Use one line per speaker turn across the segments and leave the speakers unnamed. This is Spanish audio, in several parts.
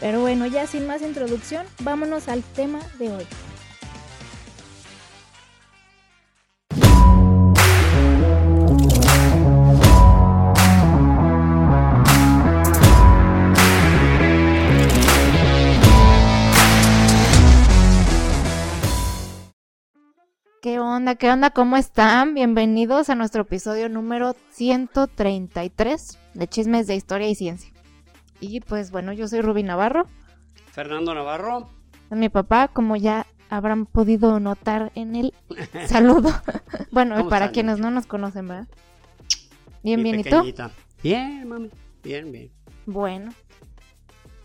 Pero bueno, ya sin más introducción, vámonos al tema de hoy. ¿Qué onda? ¿Qué onda? ¿Cómo están? Bienvenidos a nuestro episodio número 133 de Chismes de Historia y Ciencia. Y pues bueno, yo soy Ruby Navarro.
Fernando Navarro.
Mi papá, como ya habrán podido notar en el saludo. bueno, para quienes no nos conocen, ¿verdad? Bien, bien, ¿y tú?
Bien, mami. Bien, bien.
Bueno.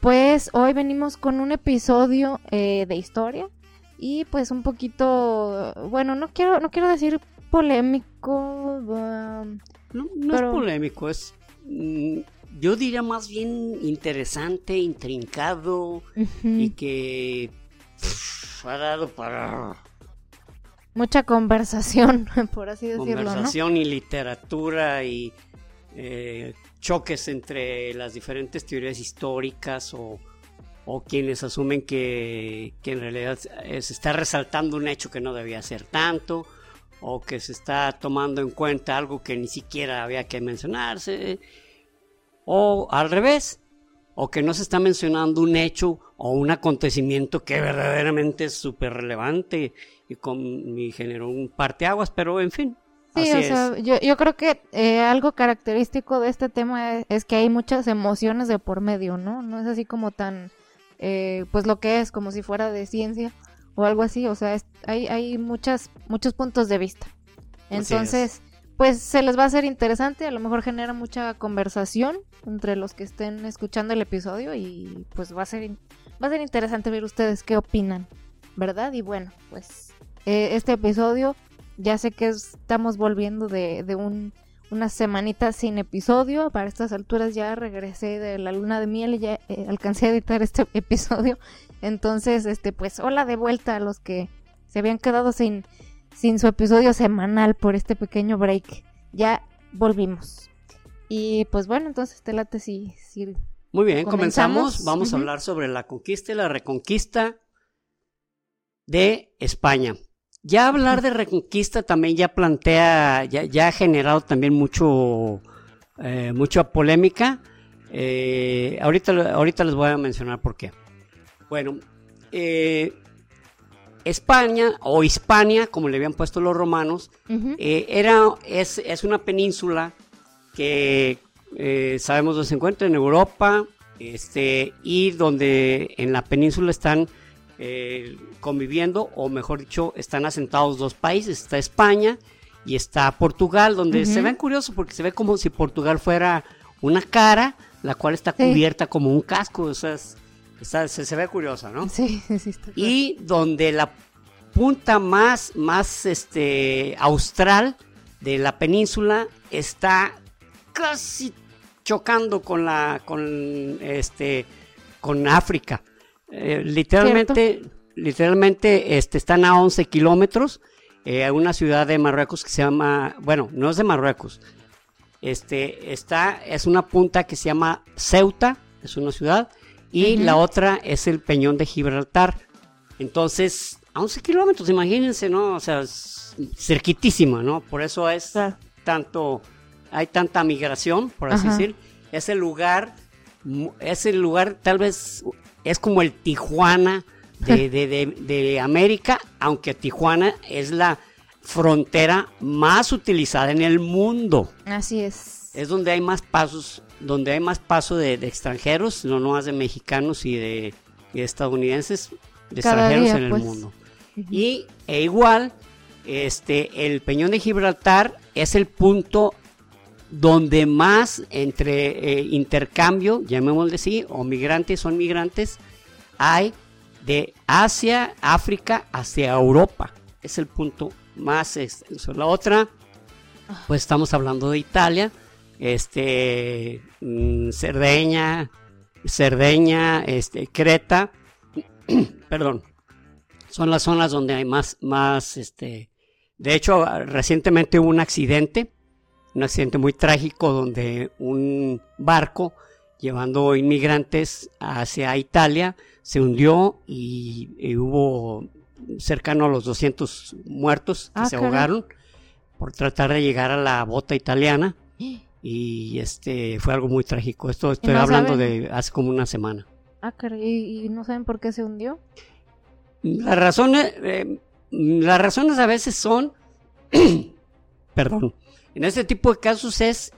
Pues hoy venimos con un episodio eh, de historia y pues un poquito, bueno, no quiero, no quiero decir polémico.
Um, no, no es polémico, es mm, yo diría más bien interesante, intrincado y que ha dado para
mucha conversación, por así decirlo.
Conversación y literatura y eh, choques entre las diferentes teorías históricas o, o quienes asumen que, que, en realidad se está resaltando un hecho que no debía ser tanto o que se está tomando en cuenta algo que ni siquiera había que mencionarse o al revés, o que no se está mencionando un hecho o un acontecimiento que verdaderamente es súper relevante y, con, y generó un parteaguas, pero en fin.
Sí, o sea, yo, yo, creo que eh, algo característico de este tema es, que hay muchas emociones de por medio, ¿no? No es así como tan, eh, pues lo que es, como si fuera de ciencia o algo así, o sea, hay, hay muchas, muchos puntos de vista. Entonces, pues se les va a hacer interesante, a lo mejor genera mucha conversación entre los que estén escuchando el episodio y pues va a ser va a ser interesante ver ustedes qué opinan, ¿verdad? Y bueno, pues eh, este episodio ya sé que estamos volviendo de, de un, unas semanitas sin episodio, para estas alturas ya regresé de la luna de miel y ya eh, alcancé a editar este episodio, entonces este pues hola de vuelta a los que se habían quedado sin sin su episodio semanal por este pequeño break. Ya volvimos. Y pues bueno, entonces te late si...
Muy bien, comenzamos. Vamos a hablar sobre la conquista y la reconquista de España. Ya hablar de reconquista también ya plantea, ya, ha generado también mucho, eh, mucha polémica. Eh, ahorita, ahorita les voy a mencionar por qué. Bueno, eh, España o Hispania, como le habían puesto los romanos, eh, era, es, una península que eh, sabemos dónde se encuentra en Europa este, y donde en la península están eh, conviviendo, o mejor dicho, están asentados dos países, está España y está Portugal, donde se ve curioso porque se ve como si Portugal fuera una cara, la cual está cubierta como un casco, o sea, se, ve curiosa, ¿no?
Sí, sí, está
Y donde la punta más, más este, austral de la península está casi chocando con la, con este, con África. Eh, literalmente, literalmente, este, están a 11 kilómetros. Eh, una ciudad de Marruecos que se llama, bueno, no es de Marruecos, este, está, es una punta que se llama Ceuta, es una ciudad, y la otra es el Peñón de Gibraltar. Entonces, a 11 kilómetros, imagínense, ¿no? O sea, cerquitísima, ¿no? Por eso es tanto, hay tanta migración, por así decir. Es el lugar, es el lugar, tal vez, es como el Tijuana de, de América, aunque Tijuana es la frontera más utilizada en el mundo.
Así es.
Es donde hay más pasos donde hay más paso de, extranjeros, no más de mexicanos y de, estadounidenses, de extranjeros en el pues. mundo. Y e igual, este, el Peñón de Gibraltar es el punto donde más entre eh, intercambio, llamémosle así, o migrantes son migrantes, hay de Asia, África hacia Europa. Es el punto más extenso. La otra, pues estamos hablando de Italia, este, mm, Cerdeña, Cerdeña, este, Creta, perdón, son las zonas donde hay más, más, este, de hecho, recientemente hubo un accidente, un accidente muy trágico donde un barco llevando inmigrantes hacia Italia se hundió y, hubo cercano a los 200 muertos que
Ah,
se
caray.
ahogaron por tratar de llegar a la bota italiana y este fue algo muy trágico. Esto estoy
no
hablando
saben?
de hace como una semana.
Ah, ¿y, y no saben por qué se hundió?
Las razones, eh, las razones a veces son, perdón, en este tipo de casos es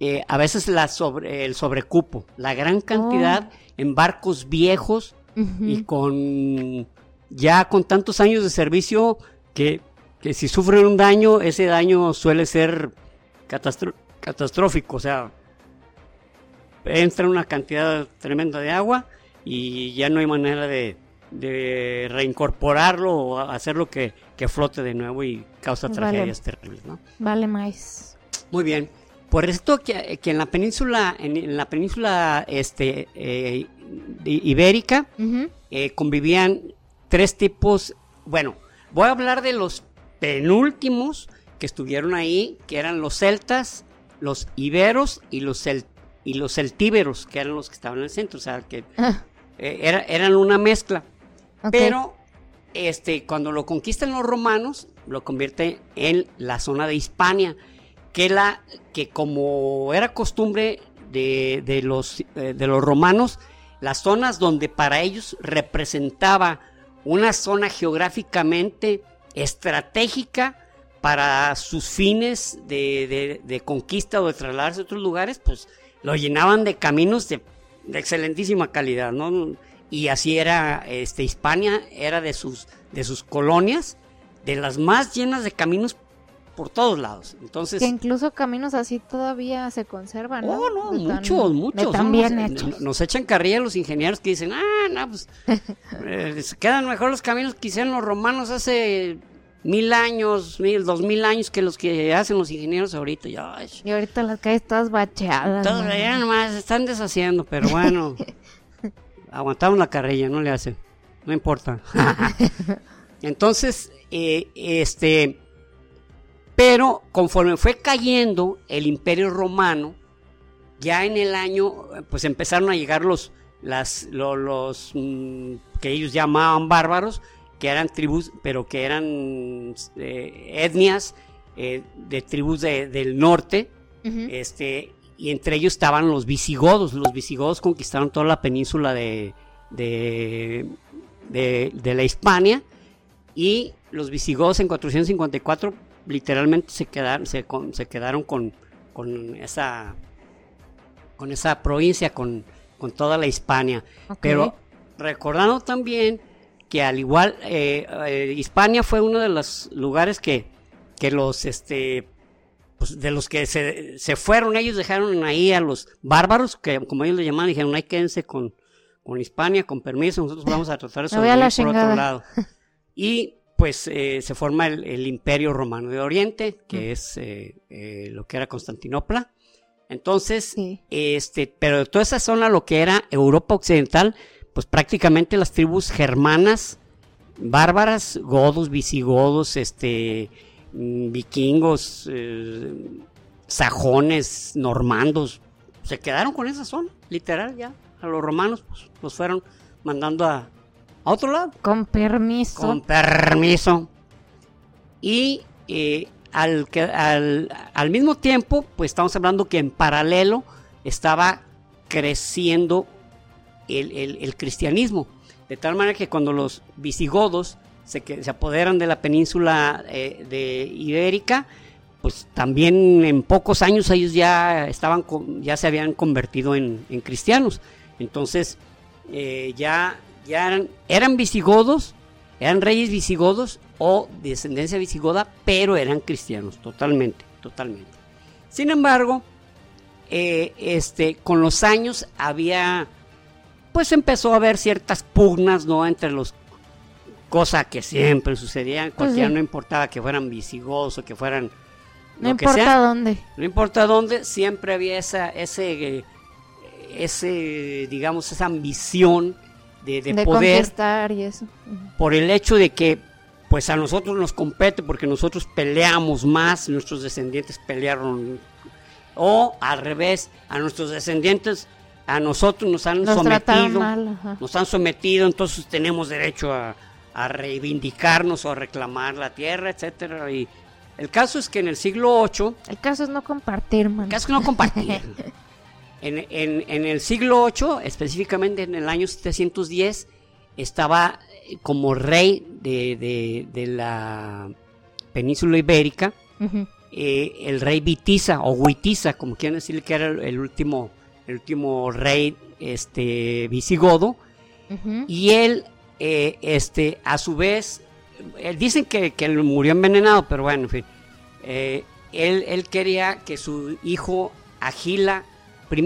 eh, a veces la sobre, el sobrecupo, la gran cantidad en barcos viejos y con ya con tantos años de servicio que, que si sufren un daño, ese daño suele ser catastro- catastrófico, o sea, entra una cantidad tremenda de agua y ya no hay manera de, de reincorporarlo o hacerlo que, que flote de nuevo y causa
Vale.
tragedias terribles, ¿no?
Vale, más.
Muy bien. Por esto que, que en la península, en, en la península este, eh, ibérica, eh, convivían tres tipos. Bueno, voy a hablar de los penúltimos que estuvieron ahí, que eran los celtas, los iberos y los, cel- y los celtíberos, que eran los que estaban en el centro. O sea, que
Ah,
eh, era- eran una mezcla. Pero este, cuando lo conquistan los romanos, lo convierte en la zona de Hispania, que, la, que como era costumbre de, de los, eh, de los romanos, las zonas donde para ellos representaba una zona geográficamente estratégica para sus fines de, de- de conquista o de trasladarse a otros lugares, pues lo llenaban de caminos de, de excelentísima calidad, ¿no? Y así era, este, Hispania era de sus, de sus colonias, de las más llenas de caminos por todos lados. Entonces,
Que incluso caminos así todavía se conservan, ¿no?
Oh, no,
De
muchos, muchos.
tan bien
nos,
hechos.
nos echan carrilla los ingenieros que dicen, ah, no, pues eh, quedan mejor los caminos que hicieron los romanos hace mil años, mil, dos mil años que los que hacen los ingenieros ahorita. Ay,
Y ahorita las calles todas bacheadas. mano.
allá nomás están deshaciendo, pero bueno, aguantamos la carrilla, no le hace, no importa. Entonces, eh, este, pero conforme fue cayendo el imperio romano, ya en el año, pues empezaron a llegar los, las, lo- los, mm, que ellos llamaban bárbaros, que eran tribus, pero que eran eh, etnias eh, de tribus de- del norte, este, y entre ellos estaban los visigodos. Los visigodos conquistaron toda la península de, de, de- de la Hispania y los visigodos en 454 literalmente se quedaron, se, con- se quedaron con, con esa con esa provincia, con, con toda la Hispania. Pero recordando también que al igual, eh, eh, Hispania fue uno de los lugares que, que los, este, pues de los que se, se fueron, ellos dejaron ahí a los bárbaros, que como ellos le llamaban, dijeron, hay quédense con, con Hispania, con permiso, nosotros vamos a tratar sobrevivir por otro lado. Y pues eh, se forma el, el Imperio Romano de Oriente, que es eh, eh, lo que era Constantinopla. Entonces,
Sí.
este, pero toda esa zona, lo que era Europa Occidental, pues prácticamente las tribus germanas, bárbaras, godos, visigodos, este, mm, vikingos, eh, sajones, normandos, se quedaron con esa zona, literal, ya. A los romanos, pues, los fueron mandando a, a otro lado.
Con permiso.
Con permiso. Y eh, al, que- al, al mismo tiempo, pues estamos hablando que en paralelo estaba creciendo el, cristianismo. De tal manera que cuando los visigodos se, apoderan de la península eh, de Ibérica, pues también en pocos años ellos ya estaban ya se habían convertido en, en cristianos. Entonces, eh, ya, ya eran, eran visigodos, eran reyes visigodos o descendencia visigoda, pero eran cristianos, totalmente, totalmente. Sin embargo, eh, este, con los años había pues empezó a haber ciertas pugnas, ¿no? Entre los cosa que siempre sucedía,
Pues
cualquiera
sí.
no importaba que fueran visigodos o que fueran
No
lo que
importa
sea,
dónde.
no importa dónde, siempre había esa, ese, ese, digamos, esa ambición de, de
De
poder
y eso.
Por el hecho de que, pues a nosotros nos compete porque nosotros peleamos más, nuestros descendientes pelearon, o al revés, a nuestros descendientes, a nosotros nos han
Nos
sometido,
mal,
nos han sometido, entonces tenemos derecho a, a reivindicarnos o a reclamar la tierra, etcétera. Y el caso es que en el siglo VIII
El caso es no compartir, man.
Casi que no compartían. en, en- en el siglo VIII, específicamente en el año 710, estaba eh, como rey de, de- de la península ibérica eh, el rey Vitiza o Huitiza, como quieren decirle que era el, el último, el último rey este, visigodo. Y él, eh, este, a su vez, eh, dicen que, que él murió envenenado, pero bueno, en fin. Eh, él, él quería que su hijo Agila I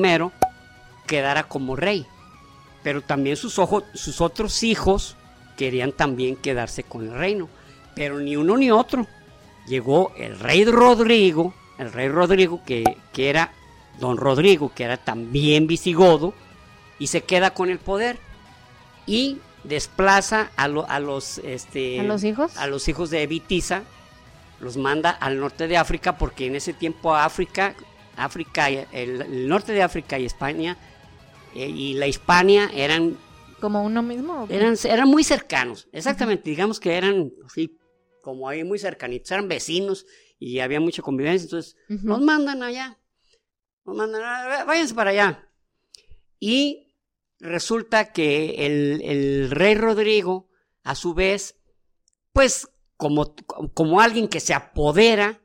quedara como rey. Pero también sus, ojos, sus otros hijos querían también quedarse con el reino. Pero ni uno ni otro. Llegó el rey Rodrigo, el rey Rodrigo que, que era don Rodrigo, que era también visigodo, y se queda con el poder y desplaza a, lo- a los este
¿A los hijos?
a los hijos de Vitiza los manda al norte de África porque en ese tiempo África África el, el norte de África y España eh, y la Hispania eran
¿Como uno mismo?
eran eran muy cercanos exactamente digamos que eran así como ahí muy cercanitos eran vecinos y había mucha convivencia entonces nos mandan allá. Nos mandan, "Ah, váyanse para allá. Y resulta que el, el rey Rodrigo, a su vez, pues como, como alguien que se apodera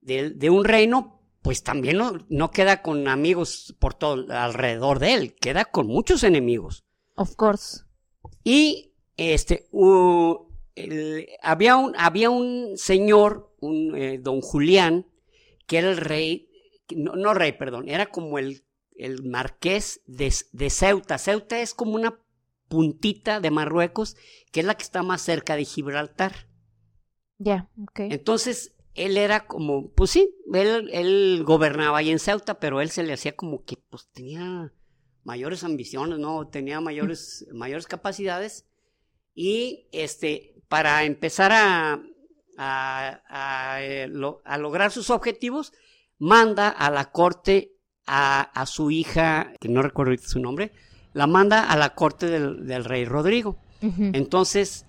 de, de un reino, pues también no, no queda con amigos por todo alrededor de él, queda con muchos enemigos.
Of course.
Y este el- había un había un señor, un eh, don Julián, que era el rey, no, no rey, perdón, era como el, el marqués de, de Ceuta. Ceuta es como una puntita de Marruecos, que es la que está más cerca de Gibraltar.
Ya, ok.
Entonces, él era como, pues sí, él, él gobernaba ahí en Ceuta, pero él se le hacía como que pues tenía mayores ambiciones, ¿no? Tenía mayores, mayores capacidades. Y este, para empezar a, a, a, eh, a lograr sus objetivos, manda a la corte a, a su hija, que no recuerdo ahorita su nombre, la manda a la corte del, del rey Rodrigo. Entonces,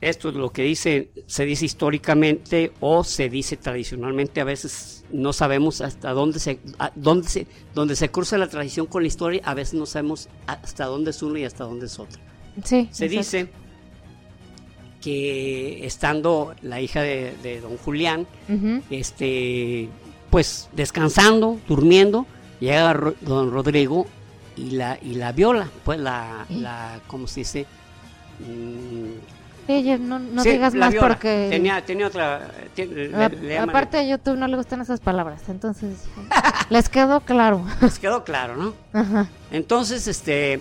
esto es lo que dice, se dice históricamente o se dice tradicionalmente, a veces no sabemos hasta dónde se, dónde se, dónde se cruza la tradición con la historia, a veces no sabemos hasta dónde es uno y hasta dónde es otro.
Sí.
Se
exacto.
dice que estando la hija de, de don Julián, este, pues descansando, durmiendo, llega Ro- don Rodrigo y la, y la viola, pues la,
¿Eh?
la, ¿cómo se dice? Mm,
no, no
sí,
digas más
viola.
porque...
Tenía, tenía otra... le- le
aparte a YouTube no le gustan esas palabras, entonces les quedó claro.
Les quedó claro, ¿no?
Ajá.
Entonces, este...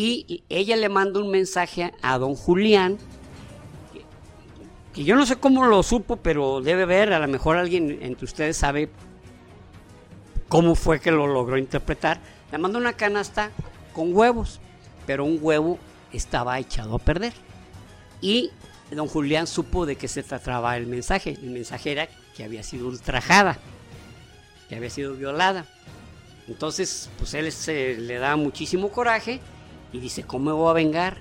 Y ella le manda un mensaje a don Julián, que, que yo no sé cómo lo supo, pero debe ver, a lo mejor alguien entre ustedes sabe cómo fue que lo logró interpretar. Le manda una canasta con huevos, pero un huevo estaba echado a perder. Y don Julián supo de qué se trataba el mensaje. El mensaje era que había sido ultrajada, que había sido violada. Entonces, pues él se le da muchísimo coraje y dice, ¿cómo me voy a vengar?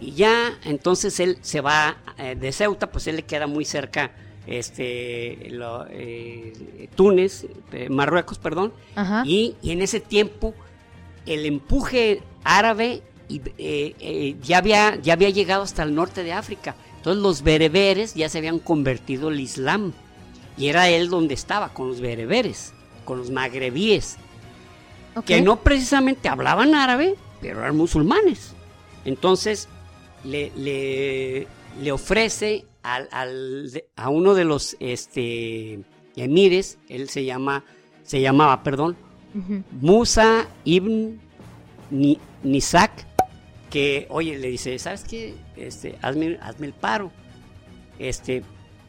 Y ya, entonces él se va eh, de Ceuta, pues él le queda muy cerca, este, lo- eh, Túnez, eh, Marruecos, perdón, y, y en ese tiempo el empuje árabe y, eh, ya, había, ya había llegado hasta el norte de África. Entonces los bereberes ya se habían convertido al Islam. Y era él donde estaba, con los bereberes, con los magrebíes, que no precisamente hablaban árabe, pero eran musulmanes. Entonces le, le, le ofrece al, al- a uno de los este, emires, él se llama, se llamaba, perdón. Musa ibn Ni, Nisac, que, oye, le dice, ¿sabes qué? Este, hazme, hazme el paro. Este,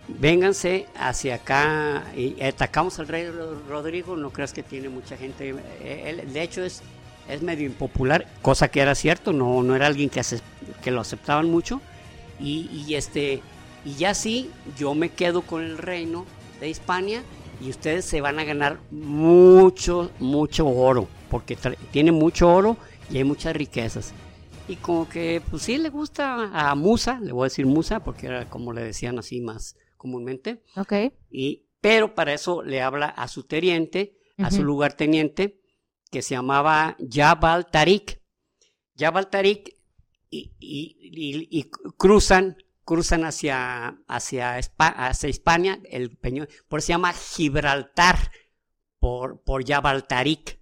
vénganse hacia acá y atacamos al rey Rodrigo, no creas que tiene mucha gente. Él, de hecho, es, es medio impopular, cosa que era cierto, no, no era alguien que, que lo aceptaban mucho. Y, y, este, y ya sí, yo me quedo con el reino de Hispania y ustedes se van a ganar mucho, mucho oro, porque tiene mucho oro y hay muchas riquezas. Y como que, pues sí, le gusta a Musa, le voy a decir Musa, porque era como le decían así más comúnmente.
Ok.
Y, pero para eso le habla a su teniente, a su lugarteniente, que se llamaba Jabal Tarik. Jabal Tarik y, y, cruzan cruzan hacia, hacia, hacia España, el peñón, por eso se llama Gibraltar, por, por Jabal Tarik.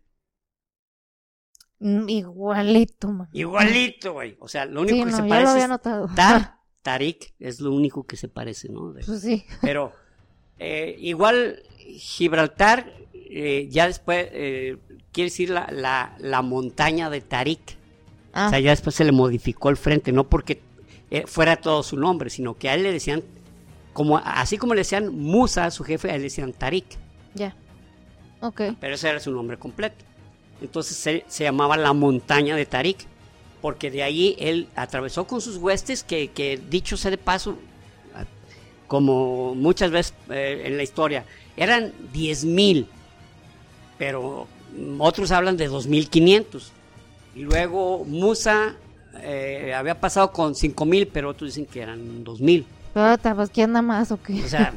Mm, igualito, man.
Igualito, güey. O sea, lo único que se parece. Lo había notado. Tarik es lo único que se parece, ¿no?
pues sí.
Pero eh, igual Gibraltar, eh, ya después, eh, quiere decir la, la, la, montaña de Tarik. O sea, ah. ya después se le modificó el frente, no porque eh, fuera todo su nombre, sino que a él le decían, como, así como le decían Musa a su jefe, a él le decían Tarik.
Ya. Ok.
Pero ese era su nombre completo. Entonces se, llamaba la montaña de Tarik, porque de ahí él atravesó con sus huestes, que, dicho sea de paso, como muchas veces eh, en la historia, eran 10.000, pero otros hablan de 2.500. Y luego Musa eh, había pasado con 5 mil, pero otros dicen que eran 2 mil.
pues ¿quién anda más o qué?
O sea,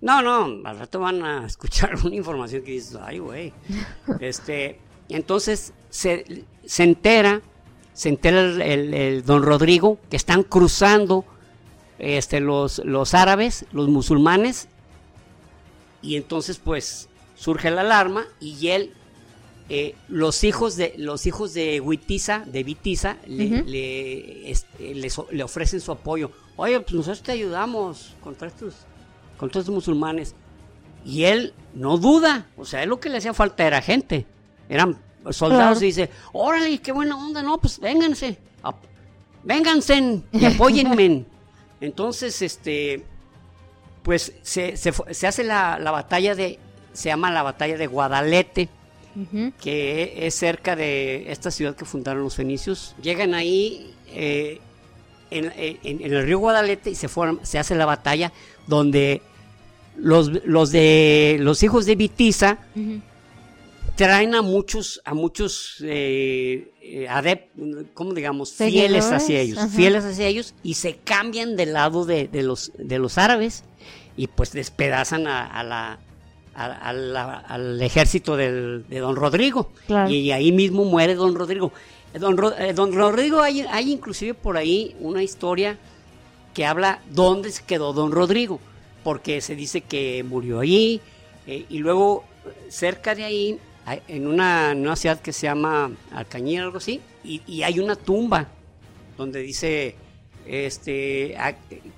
no, no, al rato van a escuchar una información que dices, ay, güey. Este, entonces se, se entera, se entera el, don Rodrigo que están cruzando este, los, los árabes, los musulmanes, y entonces pues surge la alarma y él eh, los hijos de los hijos de Huitiza, de Vitiza, le, este, le, ofrecen su apoyo. Oye, pues nosotros te ayudamos contra estos, contra estos musulmanes. Y él no duda, o sea, él lo que le hacía falta era gente. Eran soldados y dice, órale, qué buena onda, no, pues vénganse, vénganse y apóyenme. Entonces, este, pues se, se, hace la, la batalla de, se llama la batalla de Guadalete que es cerca de esta ciudad que fundaron los fenicios. Llegan ahí eh, en, el río Guadalete y se, se hace la batalla donde los, los, de, los hijos de Vitiza traen a muchos, a muchos eh, eh ¿cómo digamos? Fieles hacia ellos, fieles hacia ellos y se cambian del lado de, los, de los árabes y pues despedazan a la al, ejército de don Rodrigo. Y ahí mismo muere don Rodrigo. Don, eh, don Rodrigo, hay, hay, inclusive por ahí una historia que habla dónde se quedó don Rodrigo, porque se dice que murió allí, eh, y luego cerca de ahí, en una, ciudad que se llama Alcañir, algo así, y, hay una tumba donde dice este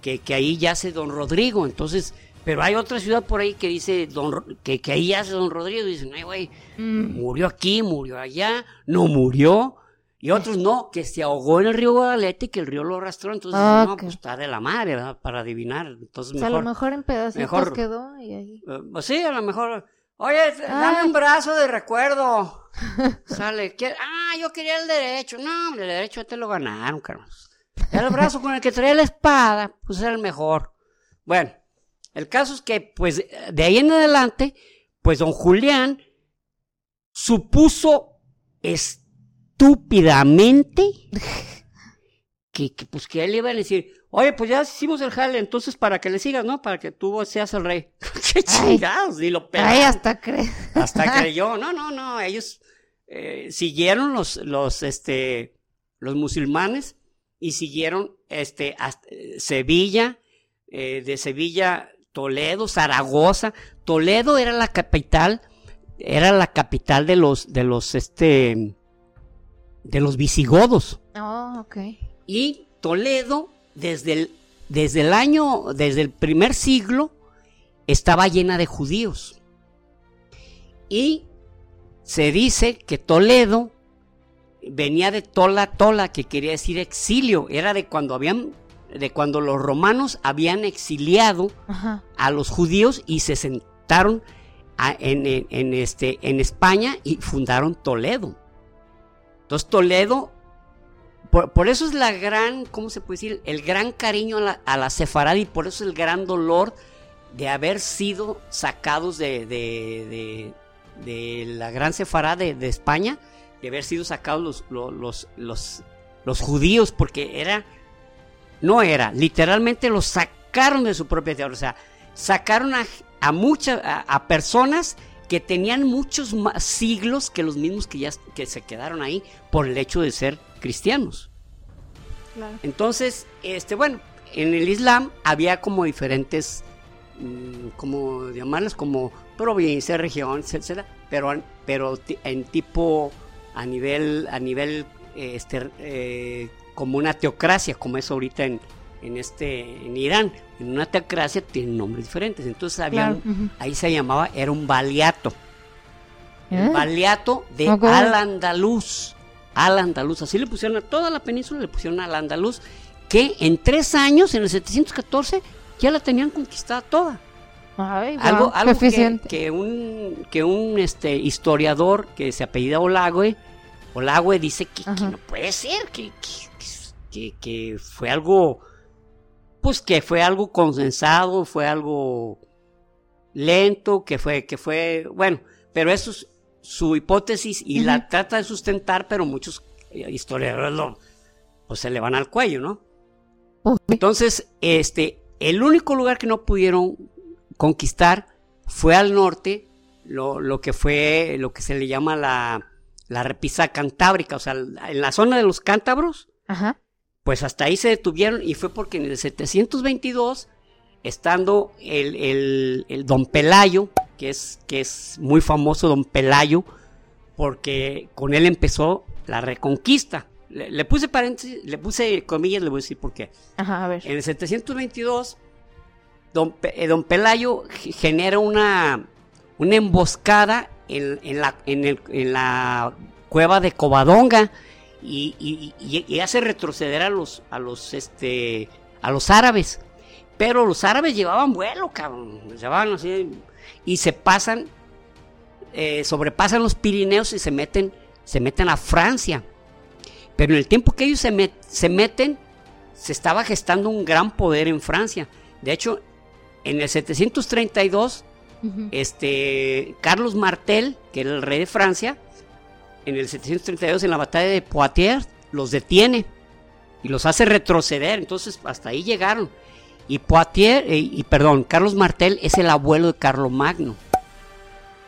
que, que ahí yace don Rodrigo, entonces pero hay otra ciudad por ahí que dice don, que, que ahí hace don Rodrigo. Dicen, ay, güey, mm. murió aquí, murió allá, no murió. Y otros no, que se ahogó en el río Guadalete y que el río lo arrastró. Entonces, no, pues está de la madre, ¿verdad? Para adivinar. Entonces,
mejor, a lo mejor en pedacitos quedó y ahí.
Eh, pues sí, a lo mejor. Oye, dame un brazo de recuerdo. Sale. Ah, yo quería el derecho. No, el derecho te lo ganaron, Carlos. El brazo con el que traía la espada, pues era el mejor. Bueno, el caso es que, pues, de ahí en adelante, pues don Julián supuso estúpidamente que, pues que él iba a decir, oye, pues ya hicimos el jale, entonces para que le sigas, ¿no? Para que tú seas el rey. ¡Qué chingados! Y lo
Ay, hasta cree.
Hasta creyó. No, no, no, ellos eh, siguieron los, los, este, los musulmanes y siguieron, este, hasta Sevilla, eh, de Sevilla Toledo, Zaragoza. Toledo era la capital, era la capital de los, de los, este, de los visigodos.
Oh.
Y Toledo, desde el, desde el año, desde el primer siglo, estaba llena de judíos. Y se dice que Toledo venía de tola tola, que quería decir exilio, era de cuando habían de cuando los romanos habían exiliado
Ajá.
a los judíos y se sentaron a- en, en- en este, en España y fundaron Toledo. Entonces Toledo, por, por eso es la gran, ¿cómo se puede decir? El gran cariño a la, a la sefarad y por eso el gran dolor de haber sido sacados de, de- de- de la gran sefarad de, de España, de haber sido sacados los, los, los, los- los judíos, porque era, no era, literalmente los sacaron de su propia tierra, o sea, sacaron a, a muchas, a, a personas que tenían muchos más siglos que los mismos que ya que se quedaron ahí por el hecho de ser cristianos.
Claro.
Entonces, este, bueno, en el Islam había como diferentes, mm, como llamarlas como provincias, regiones, etcétera, pero, pero en tipo a nivel, a nivel, eh, este, eh, como una teocracia, como es ahorita en, en este, en Irán. En una teocracia tienen nombres diferentes. Entonces había,
Claro,
un- ahí se llamaba, era un baliato. El
¿Eh?
baliato de
Ok.
Al-Andalus. Al-Andalus. Así le pusieron a toda la península, le pusieron Al-Andalus, que en tres años, en el 714, ya la tenían conquistada toda.
Ay,
algo algo que, que un, que un este, historiador que se apellida Olagüe, Olagüe dice que, no puede ser, que, que, que- fue algo, pues que fue algo consensado, fue algo lento, que fue, que fue, bueno, pero eso es su hipótesis y la trata de sustentar, pero muchos eh, historiadores lo, pues se le van al cuello, ¿no? Entonces, este, el único lugar que no pudieron conquistar fue al norte, lo, lo que fue, lo que se le llama la, la repisa cantábrica, o sea, en la zona de los cántabros,
Ajá.
pues hasta ahí se detuvieron y fue porque en el 722, estando el, el- el don Pelayo, que es, que es muy famoso don Pelayo, porque con él empezó la reconquista. Le, le puse paréntesis, le puse comillas, le voy a decir por qué.
Ajá, a ver.
En el 722, don, eh, don Pelayo genera una, una emboscada en, en la, en, la cueva de Covadonga y- y hace retroceder a los, a los, este, a los árabes. Pero los árabes llevaban vuelo, cabrón. Llevaban así y se pasan, eh, sobrepasan los Pirineos y se meten, se meten a Francia. Pero en el tiempo que ellos se, met- se meten, se estaba gestando un gran poder en Francia. De hecho, en el 732,
Ujú.
este, Carlos Martel, que era el rey de Francia, en el 732, en la batalla de Poitiers, los detiene y los hace retroceder. Entonces, hasta ahí llegaron. Y Poitiers, eh, y perdón, Carlos Martel es el abuelo de Carlomagno.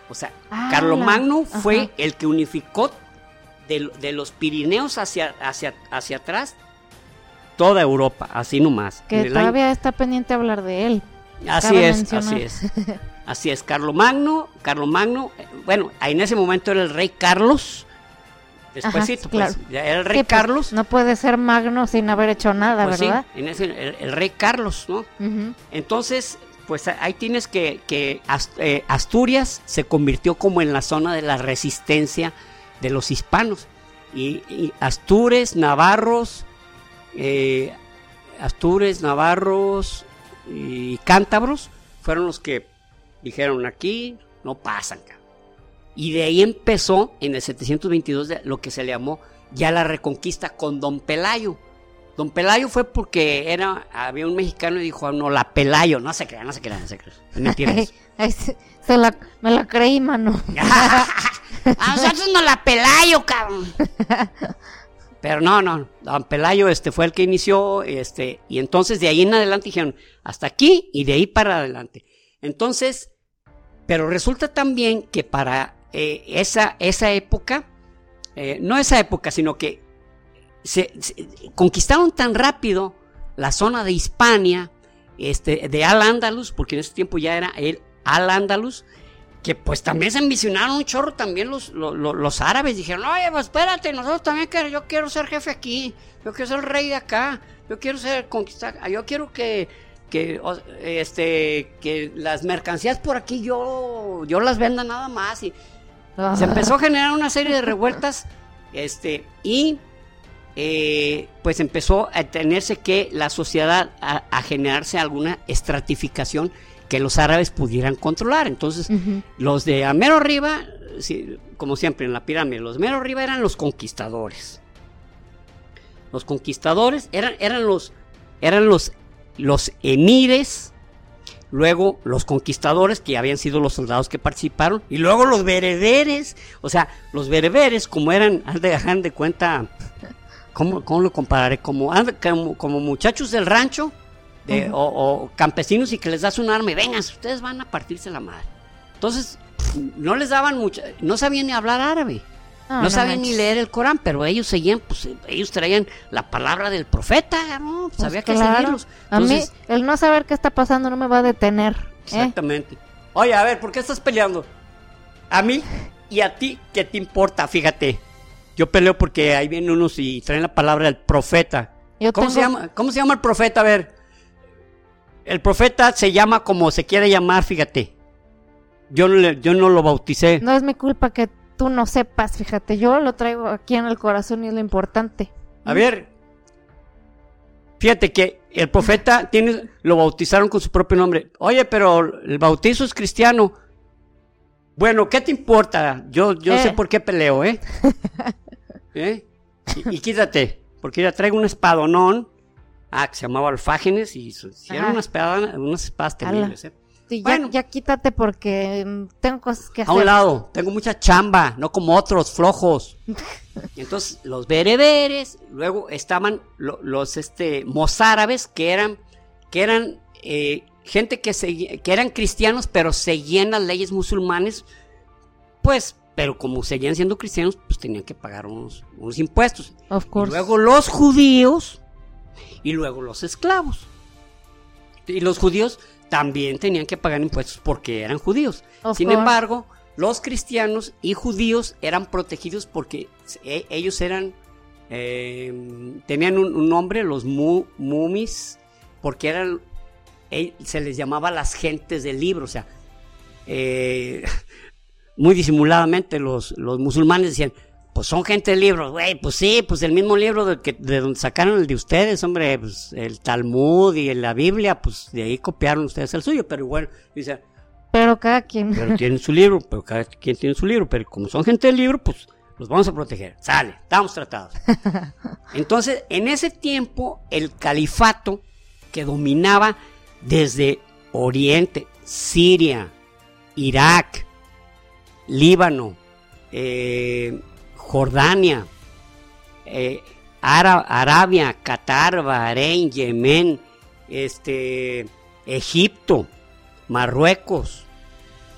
O sea,
Ah,
Carlomagno
la-
fue el que unificó de, de los Pirineos hacia, hacia, hacia atrás toda Europa, así nomás.
Que
año-
todavía está pendiente hablar de él.
Así es,
mencionar.
así es. Así es, Carlomagno, Carlomagno, bueno, en ese momento era el rey Carlos. Despuésito,
claro.
pues, ya era el rey
Sí, pues,
Carlos.
No puede ser magno sin haber hecho nada,
pues sí,
¿verdad?
en ese, el, el rey Carlos, ¿no? Entonces, pues ahí tienes que, que eh, Asturias se convirtió como en la zona de la resistencia de los hispanos. Y, y Astures, Navarros, eh, Astures, Navarros y Cántabros fueron los que dijeron aquí no pasan. cabrón". Y de ahí empezó en el 722 de- lo que se le llamó ya la reconquista con Don Pelayo. Don Pelayo fue porque era había un mexicano y dijo, "Ah, no, la Pelayo, no se crea, no se crea, no se crea. Mentira
se- se la- me la creí, mano.
A nosotros no la Pelayo, cabrón. Pero no, no, Don Pelayo este fue el que inició, este, y entonces de ahí en adelante dijeron, hasta aquí y de ahí para adelante. Entonces, pero resulta también que para eh, esa, esa época, eh, no esa época, sino que se, se- conquistaron tan rápido la zona de Hispania, este, de Al-Ándalus, porque en ese tiempo ya era el Al-Ándalus, que pues también se ambicionaron un chorro también los, los, árabes. Dijeron, oye, pues espérate, nosotros también queremos, yo quiero ser jefe aquí, yo quiero ser rey de acá, yo quiero ser conquistar, yo quiero que, que, este, que las mercancías por aquí yo, yo las venda nada más. Y se empezó a generar una serie de revueltas Este, y eh, pues empezó a tenerse que la sociedad a, a generarse alguna estratificación que los árabes pudieran controlar. Entonces, los de a mero arriba, sí, como siempre en la pirámide, los mero arriba eran los conquistadores. Los conquistadores eran, eran los eran los los emires, luego los conquistadores que habían sido los soldados que participaron y luego los bereberes, o sea, los bereberes como eran, haz de, de cuenta ¿cómo, cómo lo compararé? Como, de- como, como muchachos del rancho de- o, o campesinos y que les das un arma y vengan, ustedes van a partirse la madre. Entonces, no les daban mucha, no sabían ni hablar árabe,
Ah,
no, sabían ni leer el Corán, pero ellos seguían, pues ellos traían la palabra del profeta, ¿no?
Pues
Sabía que
claro.
seguirlos.
A mí, el no saber qué está pasando no me va a detener. ¿eh?
Exactamente. Oye, a ver, ¿por qué estás peleando? A mí y a ti, ¿qué te importa? Fíjate. Yo peleo porque ahí vienen unos y traen la palabra del profeta.
Yo
¿Cómo,
tengo-
se llama, ¿Cómo se llama el profeta? A ver. El profeta se llama como se quiere llamar, fíjate. Yo no, le- yo no lo bauticé.
No es mi culpa que tú no sepas, fíjate. Yo lo traigo aquí en el corazón y es lo importante.
A ver. Fíjate que el profeta tiene, lo bautizaron con su propio nombre. Oye, pero el bautizo es cristiano. Bueno, ¿qué te importa? Yo, yo
Eh.
sé por qué peleo, ¿eh? ¿Eh? Y, y quítate, porque ya traigo un espadonón. Ah, que se llamaba Alfágenes y eran
Ajá.
unas espadas, unas espadas terribles, ¿eh?
Sí,
Bueno.
ya, ya quítate porque mm, tengo cosas que
A un
hacer.
lado, tengo mucha chamba, no como otros flojos. Entonces, los bereberes, luego estaban lo- los este, mozárabes, que eran, que eran eh, gente que, segui- que eran cristianos, pero seguían las leyes musulmanes, pues, pero como seguían siendo cristianos, pues tenían que pagar unos, unos impuestos.
Of
Y
course.
luego los judíos y luego los esclavos. Y los judíos también tenían que pagar impuestos porque eran judíos.
Of
Sin
course.
embargo, los cristianos y judíos eran protegidos porque e- ellos eran, eh, tenían un, un nombre, los mu- mumis, porque eran, eh, se les llamaba las gentes del libro, o sea, eh, muy disimuladamente los, los musulmanes decían, pues son gente del libro, güey, pues sí, pues el mismo libro de, que, de donde sacaron el de ustedes, hombre, pues el Talmud y la Biblia, pues de ahí copiaron ustedes el suyo, pero bueno, dice,
Pero cada quien.
pero tienen su libro, pero cada quien tiene su libro, pero como son gente del libro, pues los vamos a proteger. Sale, estamos tratados. Entonces, en ese tiempo, el califato que dominaba desde Oriente, Siria, Irak, Líbano, eh, Jordania, eh, Ara- Arabia, Qatar, Bahrein, Yemen, este, Egipto, Marruecos,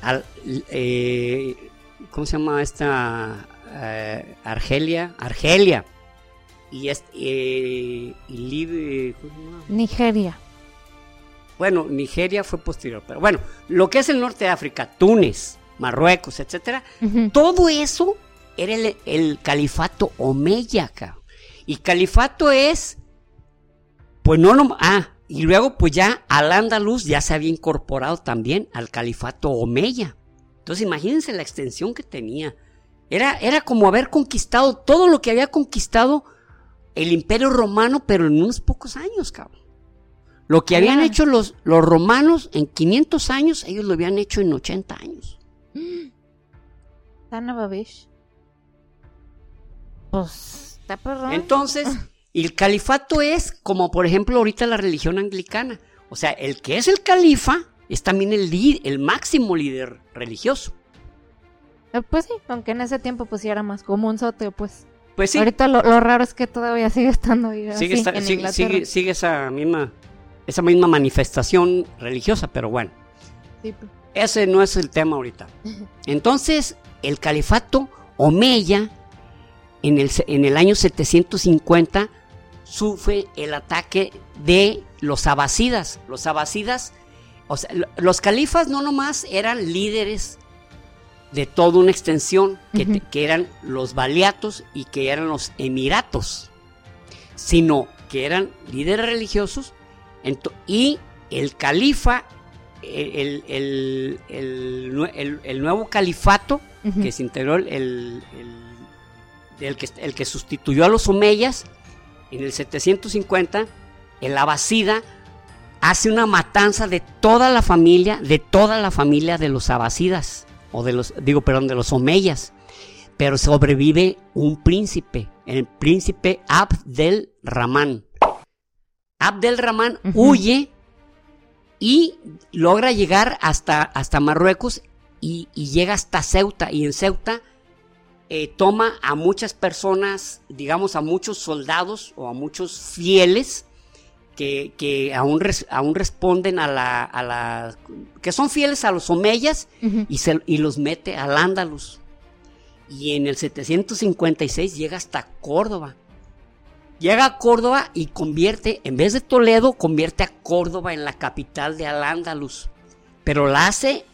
al- eh, ¿cómo se llama esta? Eh, Argelia, Argelia. Y, es- eh, y Lib- ¿cómo se llama?
Nigeria.
Bueno, Nigeria fue posterior, pero bueno, lo que es el norte de África, Túnez, Marruecos, etcétera, todo eso era el, el califato Omeya, cabrón. Y califato es, pues no, no, ah, y luego pues ya al andaluz ya se había incorporado también al califato Omeya. Entonces imagínense la extensión que tenía. Era, era como haber conquistado todo lo que había conquistado el imperio romano, pero en unos pocos años, cabrón. Lo que habían hecho los, los romanos en 500 años, ellos lo habían hecho en 80 años.
Sana Babish. Pues, está perrón.
Entonces, el califato es como por ejemplo ahorita la religión anglicana. O sea, el que es el califa es también el, el máximo líder religioso.
Eh, Pues sí, aunque en ese tiempo pues sí era más común sote, pues.
Pues sí,
Ahorita lo, lo raro es que todavía sigue estando ahí,
sigue,
así, en
sigue- sigue- sigue esa misma esa misma manifestación religiosa, pero bueno,
Sí, pues.
ese no es el tema ahorita. Entonces, el califato Omeya en el, en el año 750 sufre el ataque de los abasidas. Los abasidas, o sea, lo- los califas no nomás eran líderes de toda una extensión, que, que eran los baliatos y que eran los emiratos, sino que eran líderes religiosos. Y el califa, el, el- el- el nue- el- el nuevo califato que se integró el, el- que, el que sustituyó a los omeyas, en el 750, el abasida hace una matanza de toda la familia, de toda la familia de los abasidas, o de los, digo, perdón, de los omeyas. Pero sobrevive un príncipe, el príncipe Abdel Rahman. Abdel Rahman huye y logra llegar hasta, hasta Marruecos y, llega hasta Ceuta. Y en Ceuta eh, toma a muchas personas, digamos a muchos soldados o a muchos fieles que, aún, aún responden a la, a la, que son fieles a los omeyas y, se, y los mete al Ándalus. Y en el 756 llega hasta Córdoba. Llega a Córdoba y convierte, en vez de Toledo, convierte a Córdoba en la capital de Al-Ándalus. Pero la hace.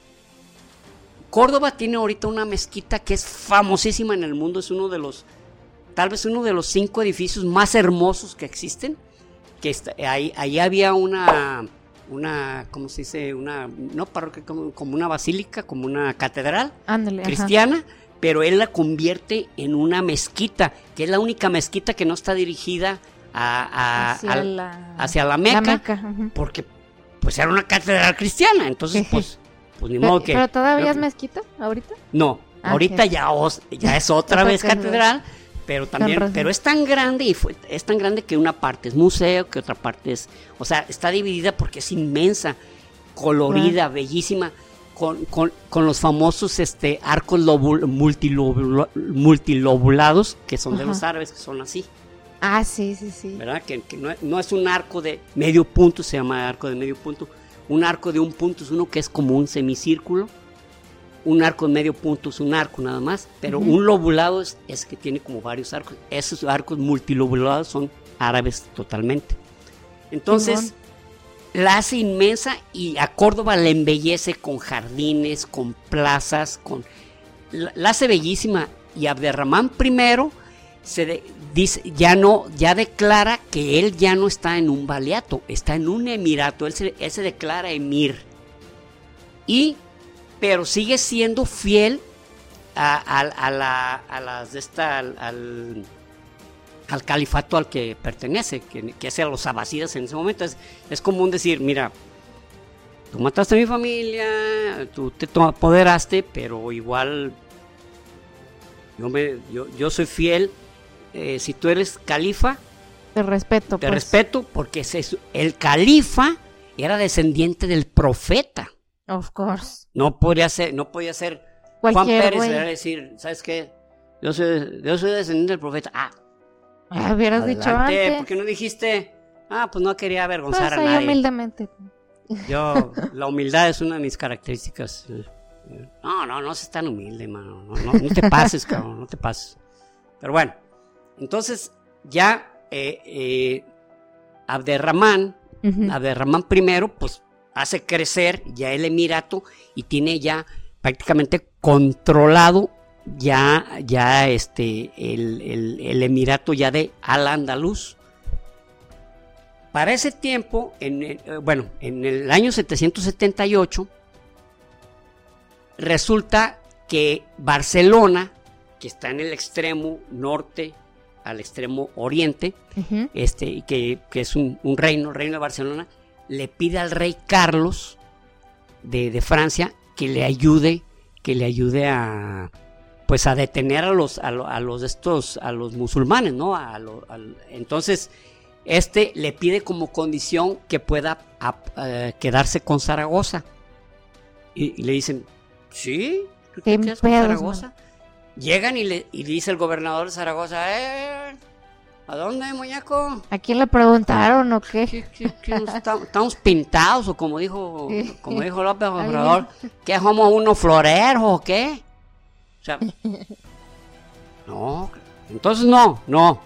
Córdoba tiene ahorita una mezquita que es famosísima en el mundo, es uno de los, tal vez uno de los cinco edificios más hermosos que existen que ahí, ahí había una, una, ¿cómo se dice? Una, no parroquia, como, una basílica, como una catedral cristiana, pero él la convierte en una mezquita, que es la única mezquita que no está dirigida a, hacia, la, hacia, la, Meca, porque pues era una catedral cristiana, entonces pues, pues ni modo que...
¿Pero todavía es mezquita ahorita?
No, ah, ahorita ya, ya es otra vez catedral pero también, pero es tan grande y fue, es tan grande que una parte es museo, que otra parte es, o sea, está dividida porque es inmensa, colorida, bellísima, con, con, con, los famosos este, arcos multilobulados, que son de los árabes, que son así.
Ah, sí, sí, sí.
¿Verdad? Que, no, no, es un arco de medio punto, se llama arco de medio punto. Un arco de un punto es uno que es como un semicírculo un arco en medio punto es un arco nada más, pero un lobulado es, que tiene como varios arcos. Esos arcos multilobulados son árabes totalmente. Entonces, la hace inmensa y a Córdoba la embellece con jardines, con plazas, con la, hace bellísima. Y Abderramán I se dice, ya no, ya declara que él ya no está en un baleato, está en un emirato, él se, él se declara emir. Y pero sigue siendo fiel a, la, a las esta, al, al, califato al que pertenece, que, que es a los abasidas en ese momento. Es, es común decir, mira, tú mataste a mi familia, tú te apoderaste, pero igual yo, me, yo, yo soy fiel. Eh, si tú eres califa,
te respeto.
Te pues. respeto porque es el califa era descendiente del profeta.
Of course.
No podría ser, no podía ser Juan Pérez era decir, ¿sabes qué? Yo soy, yo soy descendiente del profeta. Ah,
ah hubieras dicho antes.
¿Por qué no dijiste? Ah, pues no quería avergonzar pues a nadie.
humildemente.
Yo, la humildad es una de mis características. No, no, no seas tan humilde, mano. No, no, te pases, cabrón, no te pases. Pero bueno, entonces ya eh, eh, Abderramán, Abderramán primero, pues hace crecer ya el Emirato y tiene ya prácticamente controlado ya, ya este, el, Emirato ya de Al-Andalus. Para ese tiempo, en, eh, bueno, en el año 778, resulta que Barcelona, que está en el extremo norte al extremo oriente, este, que, que es un, un reino, el reino de Barcelona, le pide al rey Carlos de, Francia que le ayude, que le ayude a pues a detener a los a, los estos a los musulmanes, ¿no? entonces este le pide como condición que pueda eh, quedarse con Zaragoza y, le dicen sí, ¿tú te quedas con Zaragoza? Llegan y le y dice el gobernador de Zaragoza, eh, ¿A dónde, muñeco?
¿A quién le preguntaron o qué?
estamos pintados o como dijo, como dijo López Obrador, ¿qué somos unos floreros o qué? O sea, no, entonces no, no.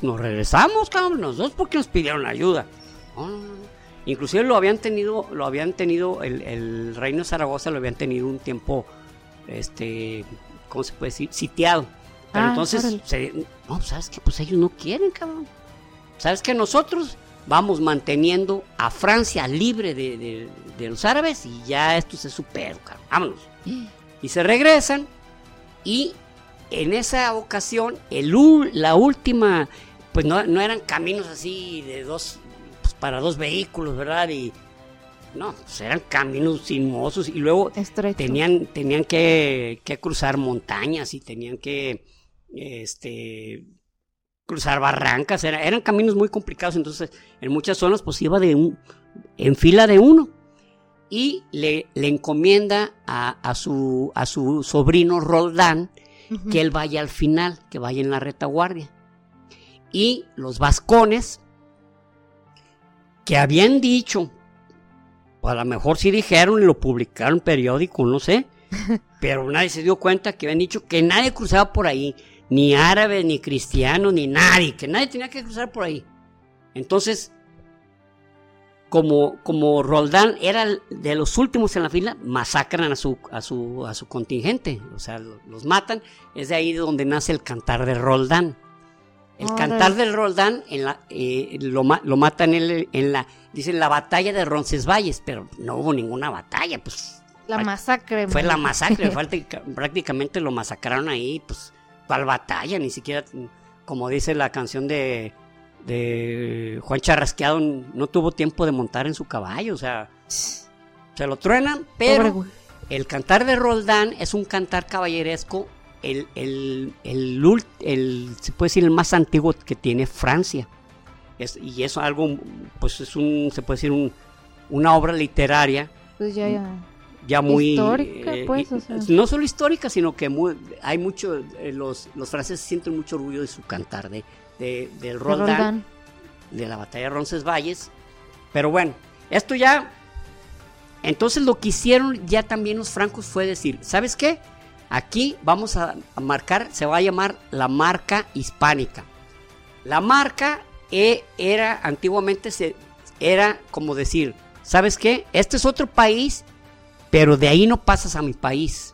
Nos regresamos, cabrón, nosotros porque nos pidieron ayuda. Inclusive lo habían tenido, lo habían tenido, el, el reino de Zaragoza lo habían tenido un tiempo, este, ¿cómo se puede decir? Sitiado pero ah, entonces, no, ¿sabes qué? Pues ellos no quieren, cabrón. ¿Sabes que Nosotros vamos manteniendo a Francia libre de, los árabes y ya esto se supera, cabrón. Vámonos. Y se regresan y en esa ocasión, el, la última, pues no, no eran caminos así de dos, pues para dos vehículos, ¿verdad? Y no, pues eran caminos sinuosos y luego
Estrecho.
tenían, tenían que, que cruzar montañas y tenían que este, cruzar barrancas, era- eran caminos muy complicados, entonces en muchas zonas pues iba de un, en fila de uno y le, le encomienda a, a su, a su sobrino Roldán que él vaya al final, que vaya en la retaguardia. Y los vascones, que habían dicho, o a lo mejor sí dijeron y lo publicaron en periódico, no sé, pero nadie se dio cuenta que habían dicho que nadie cruzaba por ahí, ni árabes, ni cristianos, ni nadie, que nadie tenía que cruzar por ahí. Entonces, como, como Roldán era de los últimos en la fila, masacran a su, a su, a su contingente, o sea, lo- los matan. Es de ahí de donde nace el cantar de Roldán. El cantar del Roldán en la, eh, lo, lo matan en, en la, dicen la batalla de Roncesvalles, pero no hubo ninguna batalla, pues
La masacre.
fue
man.
la masacre, falta- prácticamente lo masacraron ahí, pues, ¿cuál batalla? Ni siquiera, como dice la canción de, de Juan Charrasqueado, no tuvo tiempo de montar en su caballo, o sea, se lo truenan, pero el cantar de Roldán es un cantar caballeresco, el, el, el, el- se puede decir, el más antiguo que tiene Francia. Es- y es algo, pues es un, se puede decir, un, una obra literaria
Pues ya, ya.
ya muy
Histórica,
eh,
pues, o sea.
no solo histórica sino que muy- hay mucho eh, los los franceses sienten mucho orgullo de su cantar de, de- del
de
Roldán,
Roldán.
de la batalla de Roncesvalles pero bueno esto ya entonces lo que hicieron ya también los francos fue decir sabes qué aquí vamos a, marcar se va a llamar la marca hispánica la marca era antiguamente se era como decir sabes qué este es otro país pero de ahí no pasas a mi país.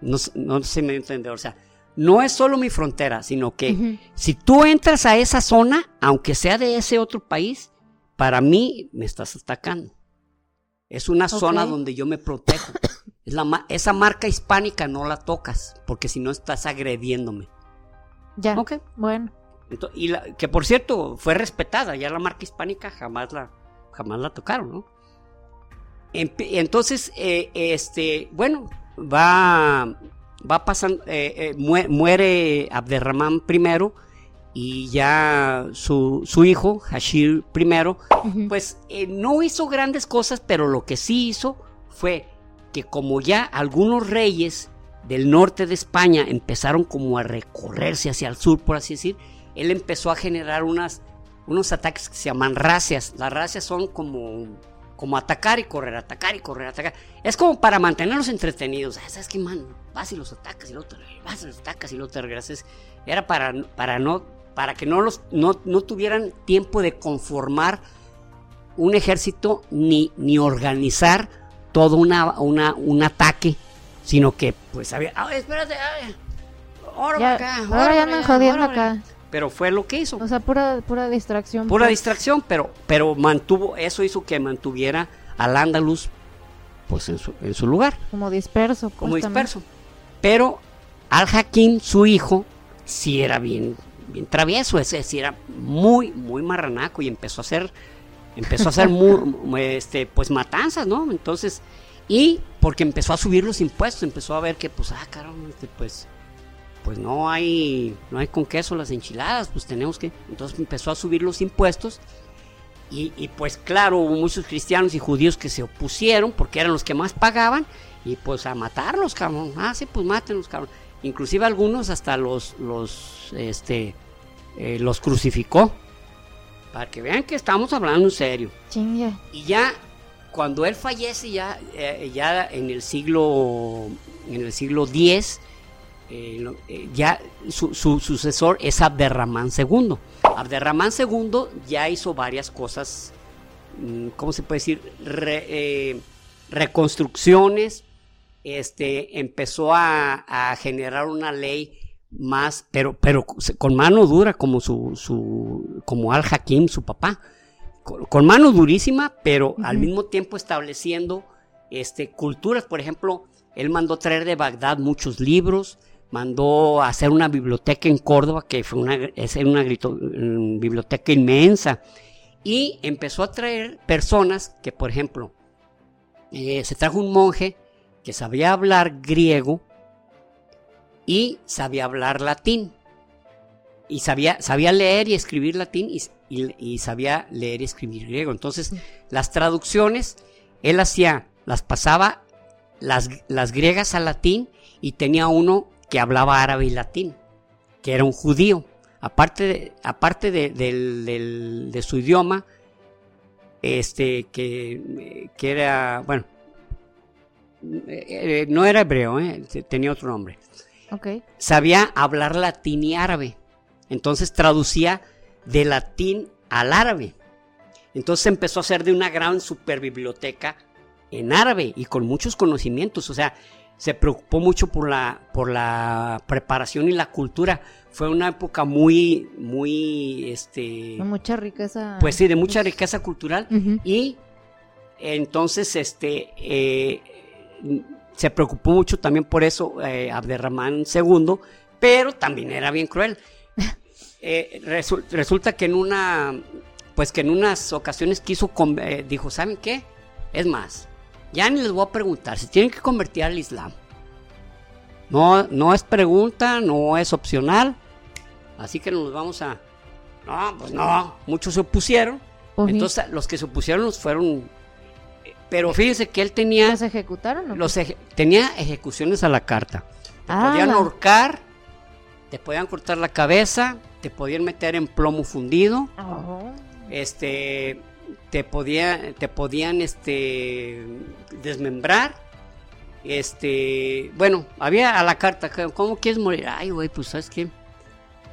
No, no se me entiende, o sea, no es solo mi frontera, sino que si tú entras a esa zona, aunque sea de ese otro país, para mí me estás atacando. Es una zona donde yo me protejo. Es la esa marca hispánica no la tocas, porque si no estás agrediéndome.
Ya.
Ok.
Bueno.
Y la- que por cierto fue respetada, ya la marca hispánica jamás la, jamás la tocaron, ¿no? Entonces, eh, este, bueno, va, va pasando, eh, eh, mue- muere Abderramán primero y ya su, su hijo, Hashir primero,
Ujú.
pues eh, no hizo grandes cosas, pero lo que sí hizo fue que como ya algunos reyes del norte de España empezaron como a recorrerse hacia el sur, por así decir, él empezó a generar unas, unos ataques que se llaman racias. Las racias son como, como atacar y correr, atacar y correr, atacar. Es como para mantenerlos entretenidos. Ah, ¿Sabes qué, man? Vas y los atacas y luego te vas y los atacas y luego te regresas. Era para, para, no, para que no, los, no, no tuvieran tiempo de conformar un ejército ni, ni organizar todo una, una, un ataque, sino que pues había, "Ay, espérate, ay,
Ya,
para acá,
ahora ya andan
allá,
jodiendo
ahora para allá".
acá.
Pero fue lo que hizo.
O sea, pura, pura distracción.
Pura
pues.
distracción, pero, pero mantuvo, eso hizo que mantuviera al Andaluz pues en su, en su lugar,
Como disperso. pues,
como
también.
disperso. Pero Al Hakim, su hijo, sí era bien, bien travieso, ese sí era muy, muy marranaco y empezó a hacer, empezó a hacer este, pues matanzas, ¿no? Entonces, y porque empezó a subir los impuestos, empezó a ver que, pues, ah, caramba, este, pues, pues no hay, no hay con queso las enchiladas, pues tenemos que, entonces empezó a subir los impuestos y, y, pues claro, hubo muchos cristianos y judíos que se opusieron porque eran los que más pagaban y pues a matarlos, cabrón. Ah, sí, pues mátenlos, cabrón. Inclusive algunos hasta los, los, este, eh, los crucificó. Para que vean que estamos hablando en serio.
Chingue.
Y ya cuando él fallece ya, eh, ya en el siglo en el siglo X, eh, lo- eh, ya su, su sucesor es Abderramán II. Abderramán II ya hizo varias cosas, mm, ¿cómo se puede decir? Re- eh, reconstrucciones, este, empezó a, a generar una ley más, pero, pero con mano dura como su, su como Al Hakim, su papá con, con mano durísima, pero al mismo tiempo estableciendo este, culturas, por ejemplo, él mandó traer de Bagdad muchos libros, mandó hacer una biblioteca en Córdoba, que fue una, es una grito- mm, biblioteca inmensa, y empezó a traer personas que, por ejemplo, eh, se trajo un monje que sabía hablar griego y sabía hablar latín. Y sabía, sabía leer y escribir latín y, y- y sabía leer y escribir griego. Entonces, las traducciones, él hacía, las pasaba las, las griegas al latín y tenía uno que hablaba árabe y latín, que era un judío. Aparte de, aparte de, su idioma, este, que, que era, bueno, eh, no era hebreo, eh, tenía otro nombre
Ok.
sabía hablar latín y árabe. Entonces traducía de latín al árabe. Entonces empezó a hacer de una gran super biblioteca en árabe y con muchos conocimientos. O sea, se preocupó mucho por la, por la preparación y la cultura. Fue una época muy, muy, este,
mucha riqueza.
pues sí, de mucha riqueza cultural. Y entonces, este, eh, se preocupó mucho también por eso eh, Abderramán II, pero también era bien cruel. Eh, resu- resulta que en una, pues que en unas ocasiones quiso, con- eh, dijo, ¿saben qué? Es más, ya ni les voy a preguntar si tienen que convertir al Islam. No, no es pregunta, no es opcional, así que nos vamos a... No, pues no, muchos se opusieron.
Ujú.
Entonces, los que se opusieron los fueron. Pero fíjense que él tenía.
¿Los ejecutaron o?
Los eje- tenía ejecuciones a la carta. Te
Ah,
podían ahorcar, te podían cortar la cabeza, te podían meter en plomo fundido,
Oh.
este, te podía, te podían, este, desmembrar, este, bueno, había a la carta, ¿cómo quieres morir? Ay, güey, pues sabes qué,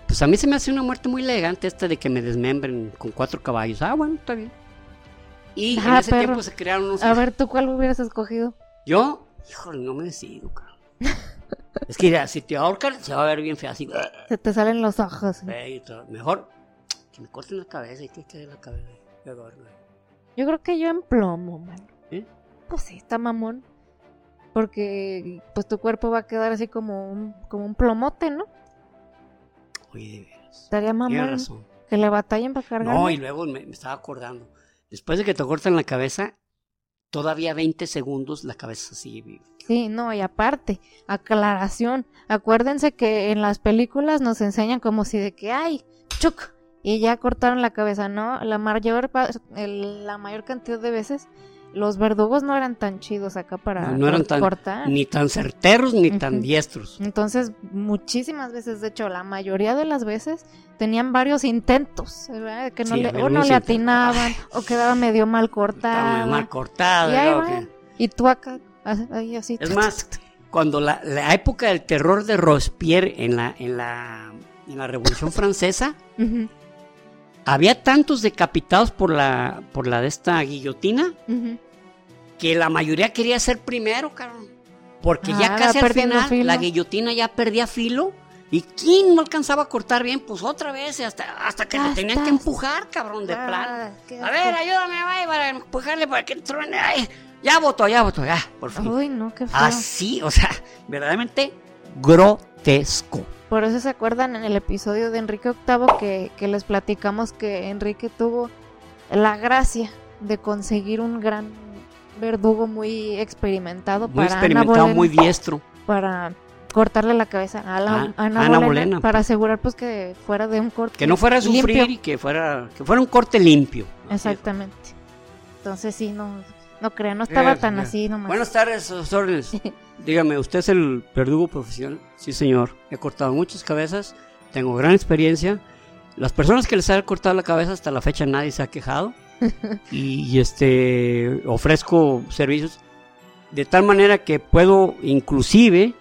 pues a mí se me hace una muerte muy elegante esta de que me desmembren con cuatro caballos. Ah, bueno, está bien. Y en
Ah,
ese
perro.
tiempo se crearon unos.
A ver, ¿tú cuál hubieras escogido?
Yo, híjole, no me decido, cabrón. es que mira, si te ahorcan, se va a ver bien feo así.
Se te salen los ojos.
Mejor que me corten la cabeza y que quede la cabeza.
Yo creo que yo en plomo, man.
¿Eh?
Pues sí, está mamón. Porque pues tu cuerpo va a quedar así como un, como un plomote, ¿no?
Oye, de veras.
Estaría mamón
razón.
que le batallen para cargar.
No, y luego me, me estaba acordando. Después de que te cortan la cabeza, todavía 20 segundos la cabeza sigue viva.
Sí, no, y aparte, aclaración. Acuérdense que en las películas nos enseñan como si de que, ay, chuc, y ya cortaron la cabeza, ¿no? La mayor, la mayor cantidad de veces, los verdugos no eran tan chidos acá para
No, no eran tan-
cortar.
Ni tan certeros ni tan
Ujú.
diestros.
Entonces, muchísimas veces, de hecho, la mayoría de las veces tenían varios intentos, ¿verdad? Que no
Sí,
le, o no le atinaban, o quedaba medio mal
Estaba
cortada.
mal cortado.
Y ahí
que-
Y tú acá, ahí así.
Es más, cuando la, la época del terror de Robespierre en la, en la, en la Revolución Francesa,
Ujú,
había tantos decapitados por la, por la de esta guillotina que la mayoría quería ser primero, cabrón. Porque
Ah,
ya
va
casi al final
filo.
la guillotina ya perdía filo. ¿Y quién no alcanzaba a cortar bien? Pues otra vez, hasta, hasta que te tenían que empujar, cabrón, de
Ah,
plano.
qué
A ver, ayúdame, vaya, para empujarle para que truene. Ay, ya votó, ya votó, ya, por fin.
Uy, no, qué feo.
Así, o sea, verdaderamente grotesco.
Por eso se acuerdan en el episodio de Enrique VIII que, que les platicamos que Enrique tuvo la gracia de conseguir un gran verdugo muy experimentado
Muy
para Ana Bolena,
muy diestro.
para cortarle la cabeza a la,
Ah,
Ana
Ana
Bolena,
Bolena,
para asegurar pues que fuera de un corte
Que no fuera a sufrir
limpio.
y que fuera, que fuera un corte limpio.
Exactamente. Entonces sí, no, no crean, no estaba
Eh,
tan
eh.
así nomás.
Buenas tardes, sus órdenes. Dígame, ¿usted es el verdugo profesional? Sí, señor. He cortado muchas cabezas, tengo gran experiencia. Las personas que les han cortado la cabeza hasta la fecha nadie se ha quejado. y, y, este ofrezco servicios de tal manera que puedo inclusive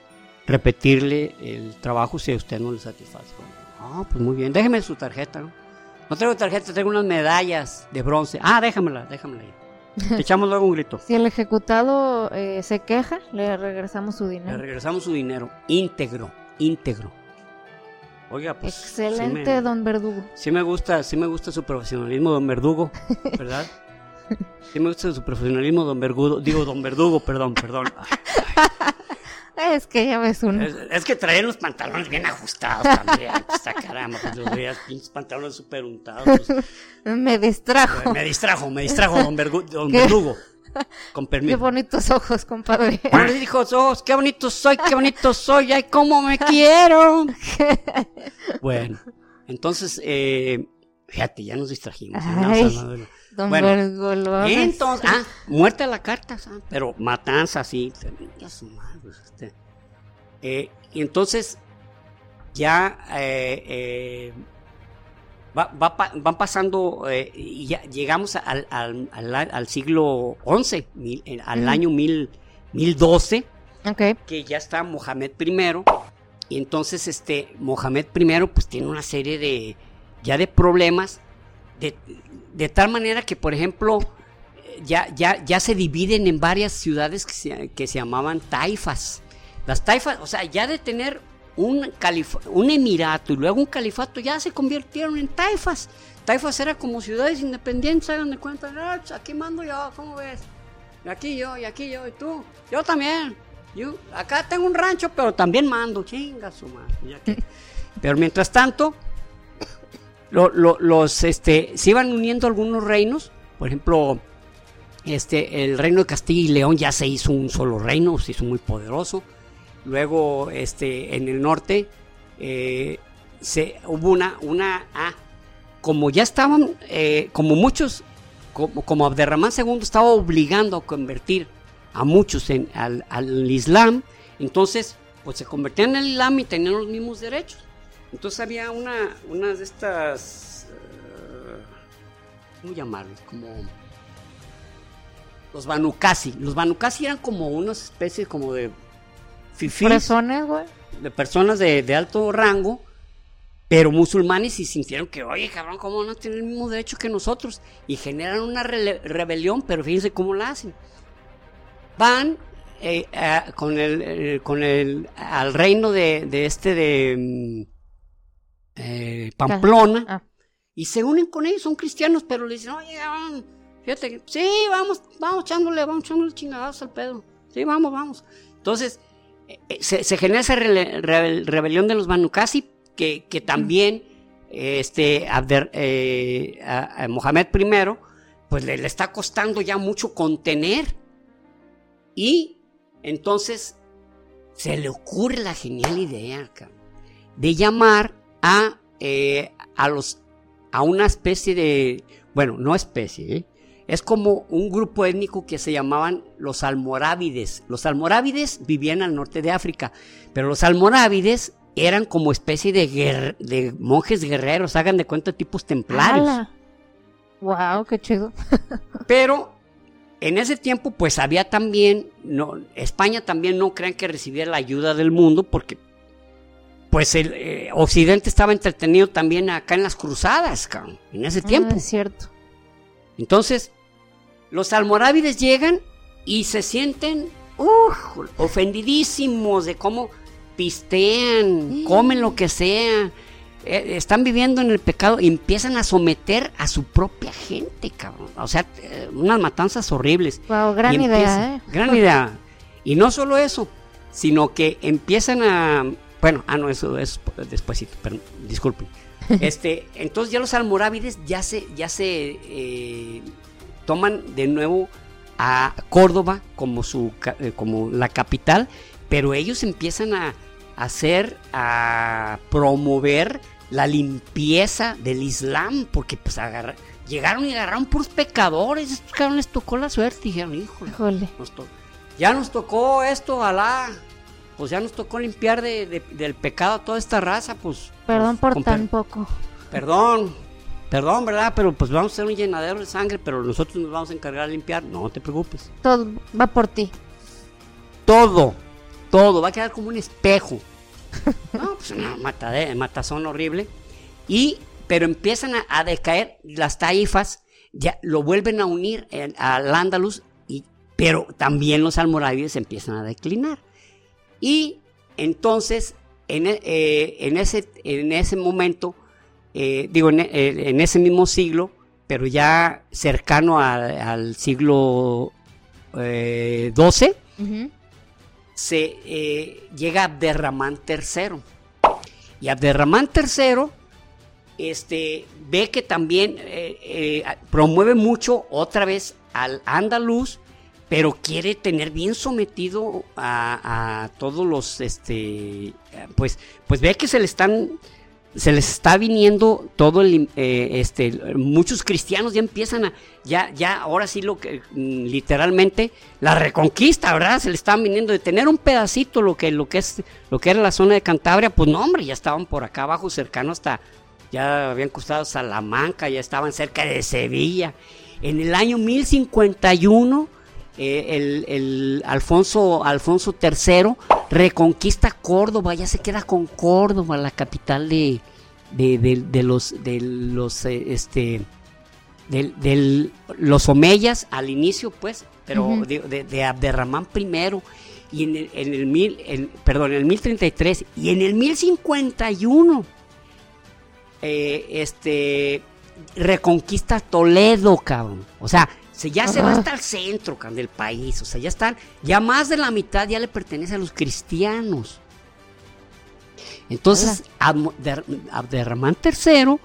repetirle el trabajo si a usted no le satisface. Ah, pues muy bien. Déjeme su tarjeta, ¿no? No traigo tarjeta, traigo unas medallas de bronce. Ah, déjamela, déjamela ahí. Te echamos luego un grito.
Si el ejecutado eh, se queja, le regresamos su
Le
dinero.
regresamos su dinero íntegro, íntegro. Oiga, pues
Excelente,
sí me,
don Verdugo.
sí me gusta, sí me gusta su profesionalismo, don Verdugo, ¿verdad? Sí me gusta su profesionalismo, don Verdugo, digo don Verdugo, perdón, perdón. Ay, ay.
Es que ya ves uno.
Es, es que traían los pantalones bien ajustados también. Hasta caramba, pues los veías pinches pantalones súper untados. pues,
Me distrajo.
me distrajo, me distrajo don, Vergu- don
¿Qué?
Con
Qué
permiso.
bonitos ojos, compadre.
Bueno, le dijo, oh, qué bonito soy, qué bonito soy, ay, cómo me quiero. bueno, entonces, eh, fíjate, ya nos distrajimos. andamos
Ay.
de-
Don
Bueno. Entonces, ah, muerte a la carta, ¿sabes? pero matanza, sí. Este. Eh, y entonces, ya eh, eh, va- va van pasando, eh, y ya llegamos al, al- al- al siglo XI, mil- eh, al año mil, 1012
Ok.
que ya está Mohamed I. Y entonces, este, Mohamed I, pues tiene una serie de, ya de problemas, de, de tal manera que, por ejemplo, ya, ya, ya se dividen en varias ciudades que se, que se llamaban taifas. Las taifas, o sea, ya de tener un, calif- un emirato y luego un califato, ya se convirtieron en taifas. Taifas era como ciudades independientes, hagan de cuenta, "Ah, aquí mando yo, ¿cómo ves? Y aquí yo, y aquí yo, y tú. Yo también. Yo, acá tengo un rancho, pero también mando. Chinga su madre. Pero mientras tanto, lo- lo- los, este, se iban uniendo algunos reinos. Por ejemplo, este, el reino de Castilla y León ya se hizo un solo reino, se hizo muy poderoso. Luego, este, en el norte, eh, se, hubo una, una, ah, como ya estaban, eh, como muchos como, como Abderramán II estaba obligando a convertir a muchos en, al, al Islam, entonces pues se convertían en el Islam y tenían los mismos derechos. Entonces había una, una de estas, eh, ¿cómo llamarlos? Como los Banukasi. Los Banukasi eran como una especie como de fifís,
Fresones, güey.
de personas de, de alto rango, pero musulmanes y sintieron que, oye, cabrón, ¿cómo no tienen el mismo derecho que nosotros? Y generan una rebelión, pero fíjense cómo la hacen. Van eh, con el, eh, con el, al reino de, de este de mm, eh, Pamplona
Ah.
y se unen con ellos, son cristianos, pero le dicen, oye, fíjate, sí, vamos, vamos echándole, vamos echándole chingados al pedo. Sí, vamos, vamos. Entonces, eh, eh, se, se genera esa rele- rebel- rebelión de los Banukasi, que, que también este, Abder- a- a Mohamed I, pues le, le está costando ya mucho contener. Y entonces se le ocurre la genial idea cabrón, de llamar a, eh, a los a una especie de bueno no especie ¿eh? es como un grupo étnico que se llamaban los almorávides los almorávides vivían al norte de África pero los almorávides eran como especie de, monjes guerreros hagan de cuenta tipos templarios
Wow, qué chido.
pero en ese tiempo, pues había también, no, España también no crean que recibiera la ayuda del mundo, porque pues el eh, Occidente estaba entretenido también acá en las cruzadas, cabrón, en ese tiempo.
Ah, es cierto.
Entonces, los almorávides llegan y se sienten ofendidísimos de cómo pistean, comen lo que sea, eh, están viviendo en el pecado y empiezan a someter a su propia gente, cabrón. O sea, eh, unas matanzas horribles.
Wow, gran idea, ¿eh?
Gran idea. Y no solo eso, sino que empiezan a... Bueno, ah, no, eso es después, pero disculpen. Este, entonces ya los almorávides ya se, ya se eh, toman de nuevo a Córdoba como, su, eh, como la capital, pero ellos empiezan a hacer, a promover la limpieza del Islam, porque pues agarra- llegaron y agarraron puros pecadores, estos cabrones les tocó la suerte, dijeron, híjole,
Híjole.
nos to- ya nos tocó esto, Alá, pues ya nos tocó limpiar de- de- del pecado a toda esta raza, pues...
Perdón
pues,
por tan
per-
poco.
Perdón, perdón, ¿verdad? Pero pues vamos a hacer un llenadero de sangre, pero nosotros nos vamos a encargar de limpiar. No te preocupes.
Todo va por ti.
Todo, todo, va a quedar como un espejo. No, pues una matade- matazón horrible. Y, pero empiezan a, a decaer las taifas, ya lo vuelven a unir en- al Andalus, y, pero también los almorávides empiezan a declinar. Y entonces, en, e- eh, en, ese, en ese momento, eh, digo, en, e- en ese mismo siglo, pero ya cercano a- al siglo eh, XII, se eh, llega Abderramán III. Y Abderramán III este, ve que también eh, eh, promueve mucho otra vez al andaluz, pero quiere tener bien sometido a, todos los, este, pues, pues ve que se le están se les está viniendo todo el, eh, este, muchos cristianos ya empiezan a, ya, ya, ahora sí lo que, mm, literalmente, la reconquista, ¿verdad? Se le estaban viniendo de tener un pedacito lo que, lo que es, lo que era la zona de Cantabria, pues no, hombre, ya estaban por acá abajo, cercano hasta, ya habían costado Salamanca, ya estaban cerca de Sevilla. En el año 1051, eh, el, el, Alfonso, Alfonso III reconquista Córdoba, ya se queda con Córdoba, la capital de, de, los, de los, eh, este, de, los Omeyas al inicio, pues, pero de, de, Abderramán I, y en el, en el mil, perdón, en el 1033, y en el 1051, eh, este, reconquista Toledo, cabrón. O sea, ya se va hasta el centro del país, o sea, ya están, ya más de la mitad ya le pertenece a los cristianos. Entonces, Abderramán III,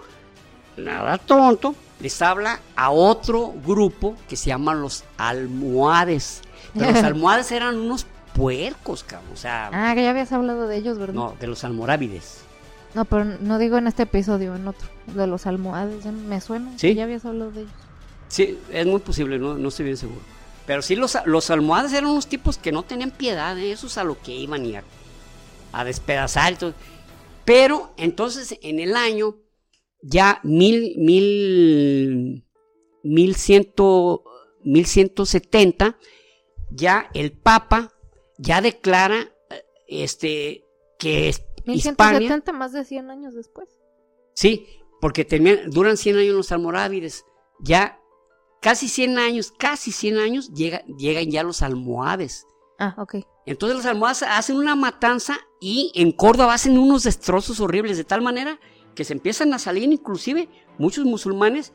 nada tonto, les habla a otro grupo que se llama los almohades. Pero los almohades eran unos puercos, cabrón. O sea.
Ah, que ya habías hablado de ellos, ¿verdad?
No, de los almorávides.
No, pero no digo en este episodio, en otro. De los almohades, me suena. Sí. ya habías hablado de ellos.
Sí, es muy posible, no, no estoy bien seguro. Pero sí, los, los almohades eran unos tipos que no tenían piedad, ¿eh? esos a lo que iban y a, despedazar. Pero entonces en el año ya mil, mil, mil ciento, mil ciento setenta, ya el Papa ya declara este que es
1170 más de 100 años después.
Sí, porque duran 100 años los almorávides. Ya casi 100 años, casi 100 años, llegan ya los almohades.
Ah, ok.
Entonces los almohades hacen una matanza y en Córdoba hacen unos destrozos horribles, de tal manera que se empiezan a salir inclusive muchos musulmanes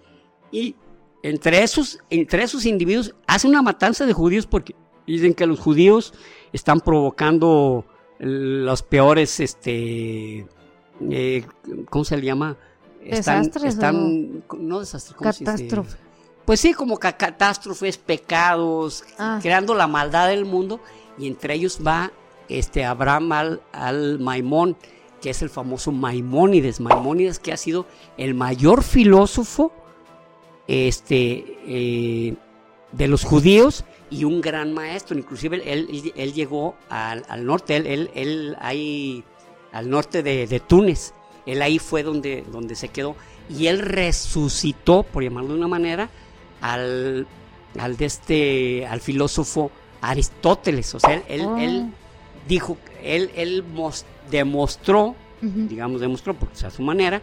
y entre esos, entre esos individuos hacen una matanza de judíos porque dicen que los judíos están provocando los peores, este, eh, ¿cómo se le llama?
Están, desastres.
Están, no desastres, ¿cómo
Catástrofe
pues sí, como catástrofes, pecados, ah. creando la maldad del mundo, y entre ellos va este Abraham al, al Maimón, que es el famoso Maimónides, Maimónides que ha sido el mayor filósofo este, eh, de los judíos y un gran maestro, inclusive él, él, llegó al, norte, él, él, ahí, al norte de, de, Túnez, él ahí fue donde, donde se quedó. Y él resucitó, por llamarlo de una manera, al, al, de este, al filósofo Aristóteles. O sea, él, él, oh. dijo, él, él demostró, digamos, demostró, porque a su manera,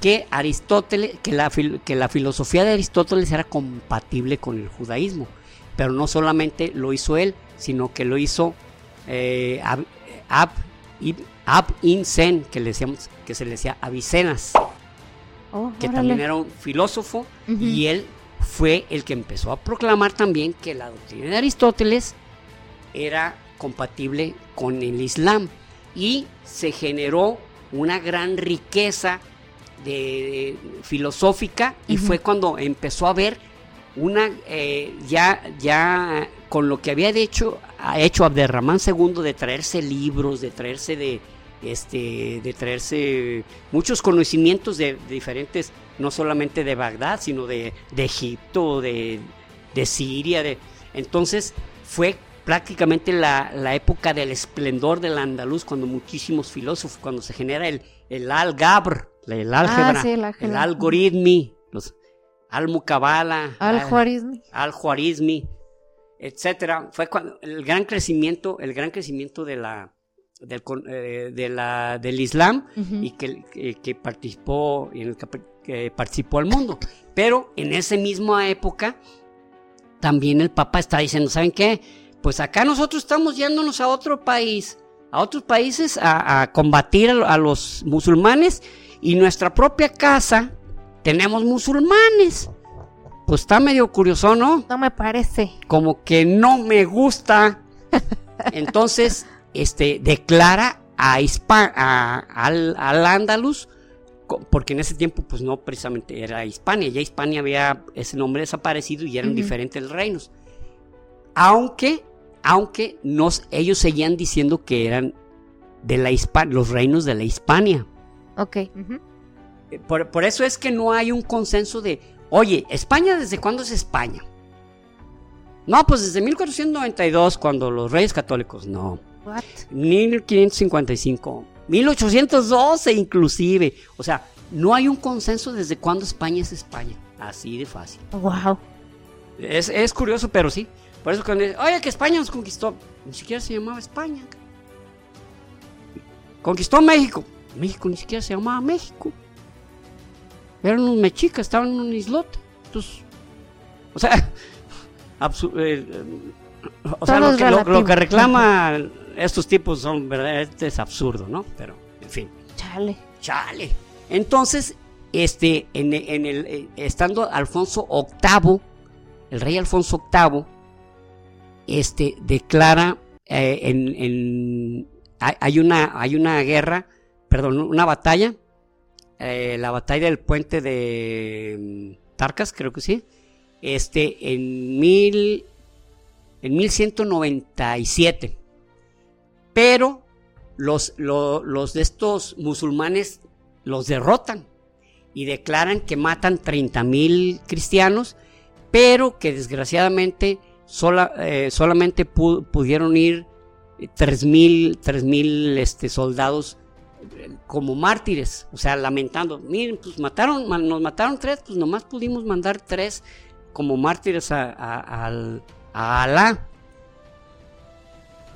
que Aristóteles, que la, que la filosofía de Aristóteles era compatible con el judaísmo. Pero no solamente lo hizo él, sino que lo hizo eh, Ab, Ab, que, le decíamos, que se le decía Avicenas, oh, que también era un filósofo, y él fue el que empezó a proclamar también que la doctrina de Aristóteles era compatible con el Islam y se generó una gran riqueza de, filosófica y fue cuando empezó a ver una eh, ya ya con lo que había hecho ha hecho Abderramán II de traerse libros de traerse de este de traerse muchos conocimientos de diferentes no solamente de Bagdad, sino de, Egipto, de, Siria. De... Entonces fue prácticamente la, época del esplendor del andaluz, cuando muchísimos filósofos, cuando se genera el, el Al-Gabr, el álgebra, ah, el algoritmi, los Al-Mukabala,
Al-Juarizmi,
Al-Juarizmi, etcétera. Fue cuando el gran crecimiento, el gran crecimiento de la del, eh, de la, del Islam y que, que, participó en el que participó al mundo. Pero en esa misma época, también el Papa está diciendo, ¿saben qué? Pues acá nosotros estamos yéndonos a otro país, a otros países a, combatir a, los musulmanes y nuestra propia casa tenemos musulmanes. Pues está medio curioso, ¿no?
No me parece.
Como que no me gusta Entonces, este, declara a, Hispa- a- al, al Andalus, porque en ese tiempo, pues no precisamente era Hispania, ya Hispania había ese nombre desaparecido y eran
Ujú.
diferentes reinos. Aunque, aunque nos, ellos seguían diciendo que eran de la Hispa- los reinos de la Hispania.
Ok. ujú.
Eh, Por, por eso es que no hay un consenso de, oye, ¿España desde cuándo es España? No, pues desde 1492, cuando los reyes católicos, no.
What?
1555, 1812 inclusive. O sea, no hay un consenso desde cuándo España es España. Así de fácil.
Wow.
Es, es curioso, pero sí. Por eso cuando dicen, oye, que España nos conquistó, ni siquiera se llamaba España. Conquistó México. México ni siquiera se llamaba México. Eran unos mexicas, estaban en un islote. Entonces, o sea, eh, eh, o sea lo que, lo- que reclaman estos tipos son, ¿verdad? Este es absurdo, ¿no? Pero, en fin.
Chale.
Chale. Entonces, este, en, en el, eh, estando Alfonso VIII, el rey Alfonso VIII, este, declara eh, en, en- hay, hay una, hay una guerra, perdón, una batalla, eh, la batalla del puente de mm, Tarcas, creo que sí, este, en mil, en 1197. Pero los, lo- los de estos musulmanes los derrotan y declaran que matan 30.000 cristianos, pero que desgraciadamente sola- eh, solamente pu- pudieron ir 3.000 3.000 este, soldados eh, como mártires, o sea, lamentando, miren, pues mataron, ma- nos mataron tres, pues nomás pudimos mandar tres como mártires a, a- al- a Alá.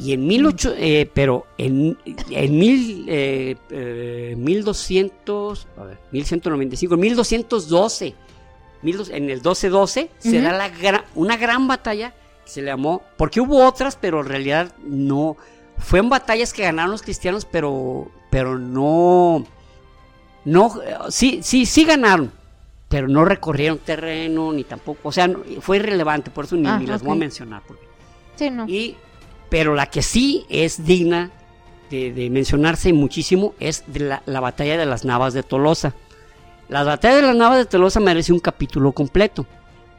Y en 1800, eh, pero en, en mil, eh, eh, 1200, a ver, 1195, en 1212, 1200 en el 1212 se
Ujú.
da la gra- una gran batalla que se le llamó, porque hubo otras, pero en realidad no, fueron batallas que ganaron los cristianos, pero, pero no, no, sí, sí, sí ganaron, pero no recorrieron terreno, ni tampoco, o sea, no- fue irrelevante, por eso ni,
Ah,
ni las voy a mencionar, porque
Sí, no.
y, pero la que sí es digna de, de mencionarse muchísimo es de la, la batalla de las Navas de Tolosa. La batalla de las Navas de Tolosa merece un capítulo completo,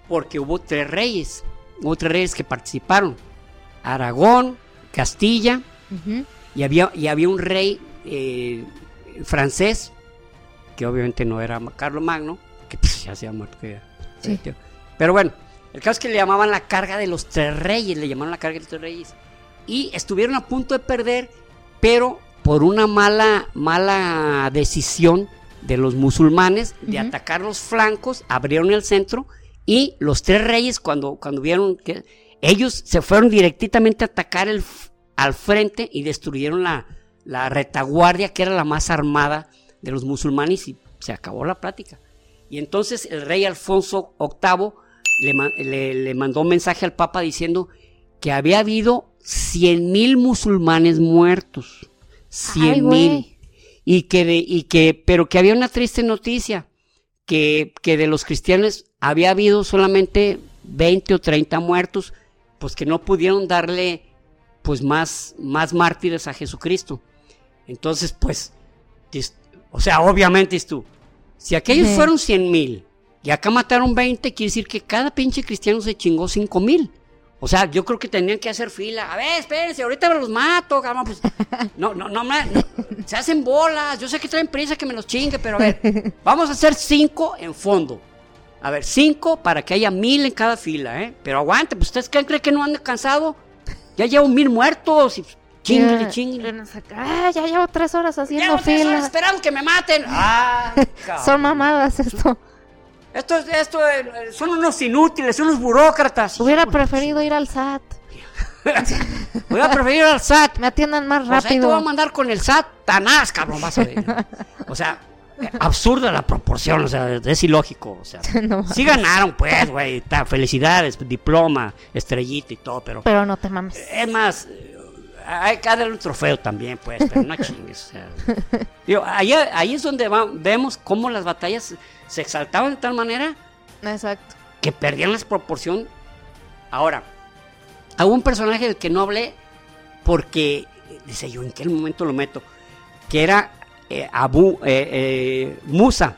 porque hubo tres reyes, hubo tres reyes que participaron. Aragón, Castilla, y había, y había un rey eh, francés, que obviamente no era Carlos Magno, que pues, ya se ha muerto. que-
Sí.
Pero bueno, el caso es que le llamaban la carga de los tres reyes, le llamaron la carga de los tres reyes. Y estuvieron a punto de perder, pero por una mala, mala decisión de los musulmanes de atacar los flancos, abrieron el centro y los tres reyes cuando, cuando vieron que ellos se fueron directamente a atacar el, al frente y destruyeron la, la retaguardia que era la más armada de los musulmanes y se acabó la plática. Y entonces el rey Alfonso VIII le- le mandó un mensaje al Papa diciendo que había habido 100 mil musulmanes muertos. 100
Ay,
mil. Y que, de- y que, pero que había una triste noticia, que, que de los cristianos había habido solamente 20 o 30 muertos, pues que no pudieron darle pues más, más mártires a Jesucristo. Entonces, pues, o sea, obviamente es tú, si aquellos
Sí.
fueron 100 mil y acá mataron 20, quiere decir que cada pinche cristiano se chingó 5 mil. O sea, yo creo que tenían que hacer fila. A ver, espérense, ahorita me los mato, cabrón. Pues, no, no, no, se hacen bolas. Yo sé que traen prisa que me los chingue, pero a ver, vamos a hacer cinco en fondo. A ver, cinco para que haya mil en cada fila, ¿eh? Pero aguante, pues ustedes creen, creen que no han cansado. Ya llevo mil muertos y chingue, chingue.
Ah, ya llevo tres horas haciendo
Llevo tres horas esperando que me maten. Ah.
Son mamadas esto.
Esto, es- esto son unos inútiles, son unos burócratas.
Hubiera preferido ir al SAT.
Voy a preferir al SAT.
Me atiendan más
Pues ahí te voy a
rápido.
mandar con el SAT tanás, cabrón, vas a ver. O sea, absurda la proporción, o sea, es ilógico, o sea.
No,
Sí ganaron, pues, güey, felicidades, diploma, estrellita y todo, pero
Pero no te mames.
es más, hay que darle un trofeo también, pues, pero no chingues. o sea. Digo, ahí, ahí es donde va- vemos cómo las batallas se exaltaban de tal manera
Exacto.
que perdían la proporción. Ahora, hubo un personaje del que no hablé porque, dice yo, ¿en qué momento lo meto? Que era eh, Abu eh, eh, Musa,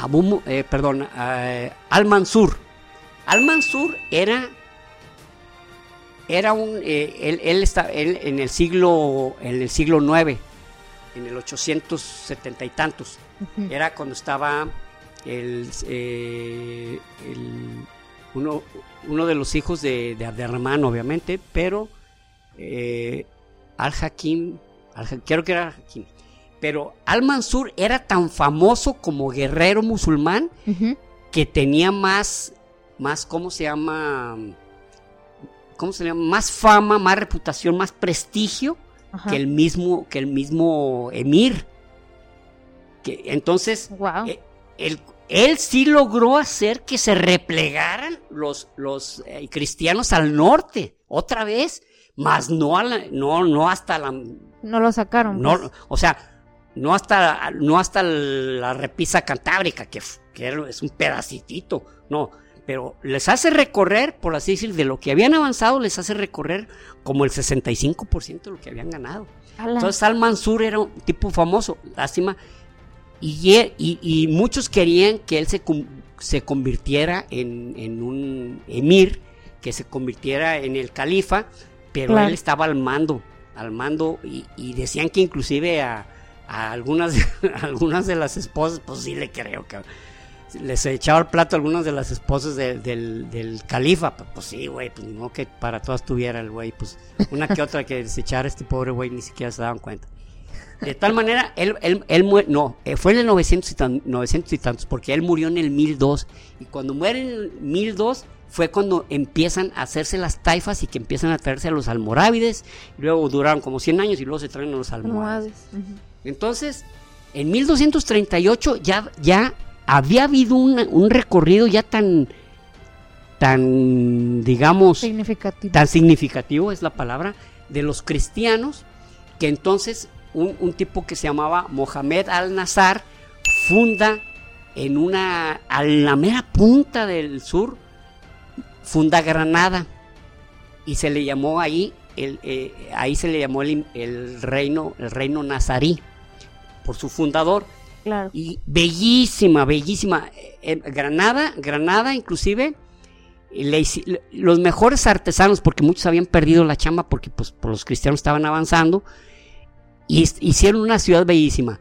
Abu, eh, perdón, eh, Al-Mansur. Al-Mansur era, era un, eh, él, él está, él en el siglo, en el siglo IX, en el 870 y tantos, era cuando estaba el, eh, el- uno, uno de los hijos de, de Abderramán, obviamente, pero eh, Al-Hakim, Al- creo que era Al-Hakim, pero Al-Mansur era tan famoso como guerrero musulmán que tenía más, más, ¿cómo se llama? ¿Cómo se llama? Más fama, más reputación, más prestigio
Ajá.
que el mismo, que el mismo emir. Que, entonces,
Wow.
eh, él, él sí logró hacer que se replegaran los, los eh, cristianos al norte, otra vez, más no, a la- no, no hasta la,
no lo sacaron.
no,
pues.
o sea, no hasta, no hasta la repisa cantábrica, que, que es un pedacitito, no, pero les hace recorrer, por así decir, de lo que habían avanzado, les hace recorrer como el 65% de lo que habían ganado.
Ala.
Entonces Al Mansur era un tipo famoso, lástima, y, y- y muchos querían que él se, se convirtiera en, en un emir, que se convirtiera en el califa, pero
Claro.
él estaba al mando, al mando, y, y decían que inclusive a, a algunas, a algunas de las esposas, pues sí le creo que les echaba el plato a algunas de las esposas de- del, del califa, pues, pues sí, güey, pues no que para todas tuviera el güey, pues una que otra que desechara este pobre güey ni siquiera se daban cuenta. De tal manera, él, él, él no, eh, fue en el 900 y, tan- 900 y tantos, porque él murió en el 1002. Y cuando muere en el 1002 fue cuando empiezan a hacerse las taifas y que empiezan a traerse a los almorávides. Luego duraron como 100 años y luego se traen a los almorávides.
Almohades.
Entonces, en 1238 ya, ya había habido una- un recorrido ya tan, tan, digamos,
Significativo.
tan significativo es la palabra, de los cristianos, que entonces un, un tipo que se llamaba Mohamed al-Nazar funda en una, a la mera punta del sur, funda Granada y se le llamó ahí, el, eh, ahí se le llamó el, el reino, el reino nazarí por su fundador Y bellísima, bellísima. Eh, eh, Granada, Granada inclusive, eh, los mejores artesanos, porque muchos habían perdido la chamba porque pues, por los cristianos estaban avanzando, y hicieron una ciudad bellísima.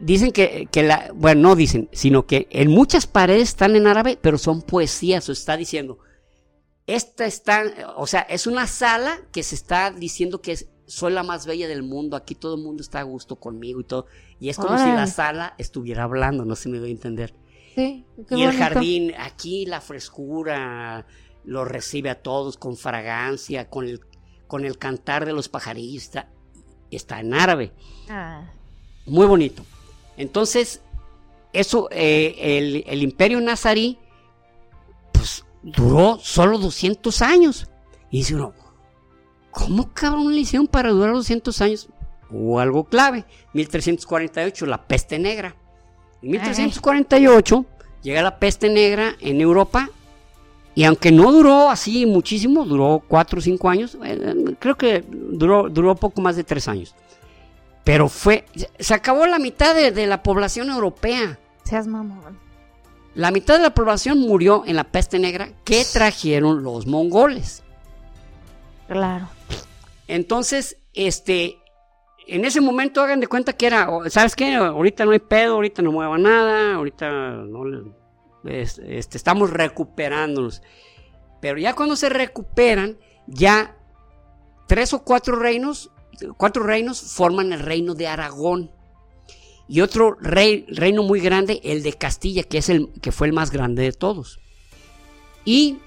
Dicen que, que la, bueno, no dicen, sino que en muchas paredes están en árabe, pero son poesías, o está diciendo, esta está, o sea, es una sala que se está diciendo que es, soy la más bella del mundo, aquí todo el mundo está a gusto conmigo y todo. Y es como si la sala estuviera hablando, no se me doy a entender.
Sí. qué
y el jardín, aquí la frescura lo recibe a todos con fragancia, con el, con el cantar de los pajarillos, está, está en árabe.
Ah,
Muy bonito. Entonces, eso, eh, el, el imperio nazarí, pues duró solo 200 años. Y dice uno, ¿cómo cabrón le hicieron para durar 200 años? Hubo algo clave, 1348, la peste negra. En 1348 llega la peste negra en Europa y aunque no duró así muchísimo, duró 4 o 5 años, eh, creo que duró, duró poco más de 3 años. Pero fue, se acabó la mitad de, de la población europea.
seas mamón.
La mitad de la población murió en la peste negra que trajeron los mongoles.
Claro.
Entonces, este, en ese momento hagan de cuenta que era, ¿sabes qué? Ahorita no hay pedo, ahorita no mueva nada, ahorita no este, estamos recuperándonos. Pero ya cuando se recuperan, ya tres o cuatro reinos, cuatro reinos forman el reino de Aragón. Y otro rey, reino muy grande, el de Castilla, que, es el, que fue el más grande de todos. Y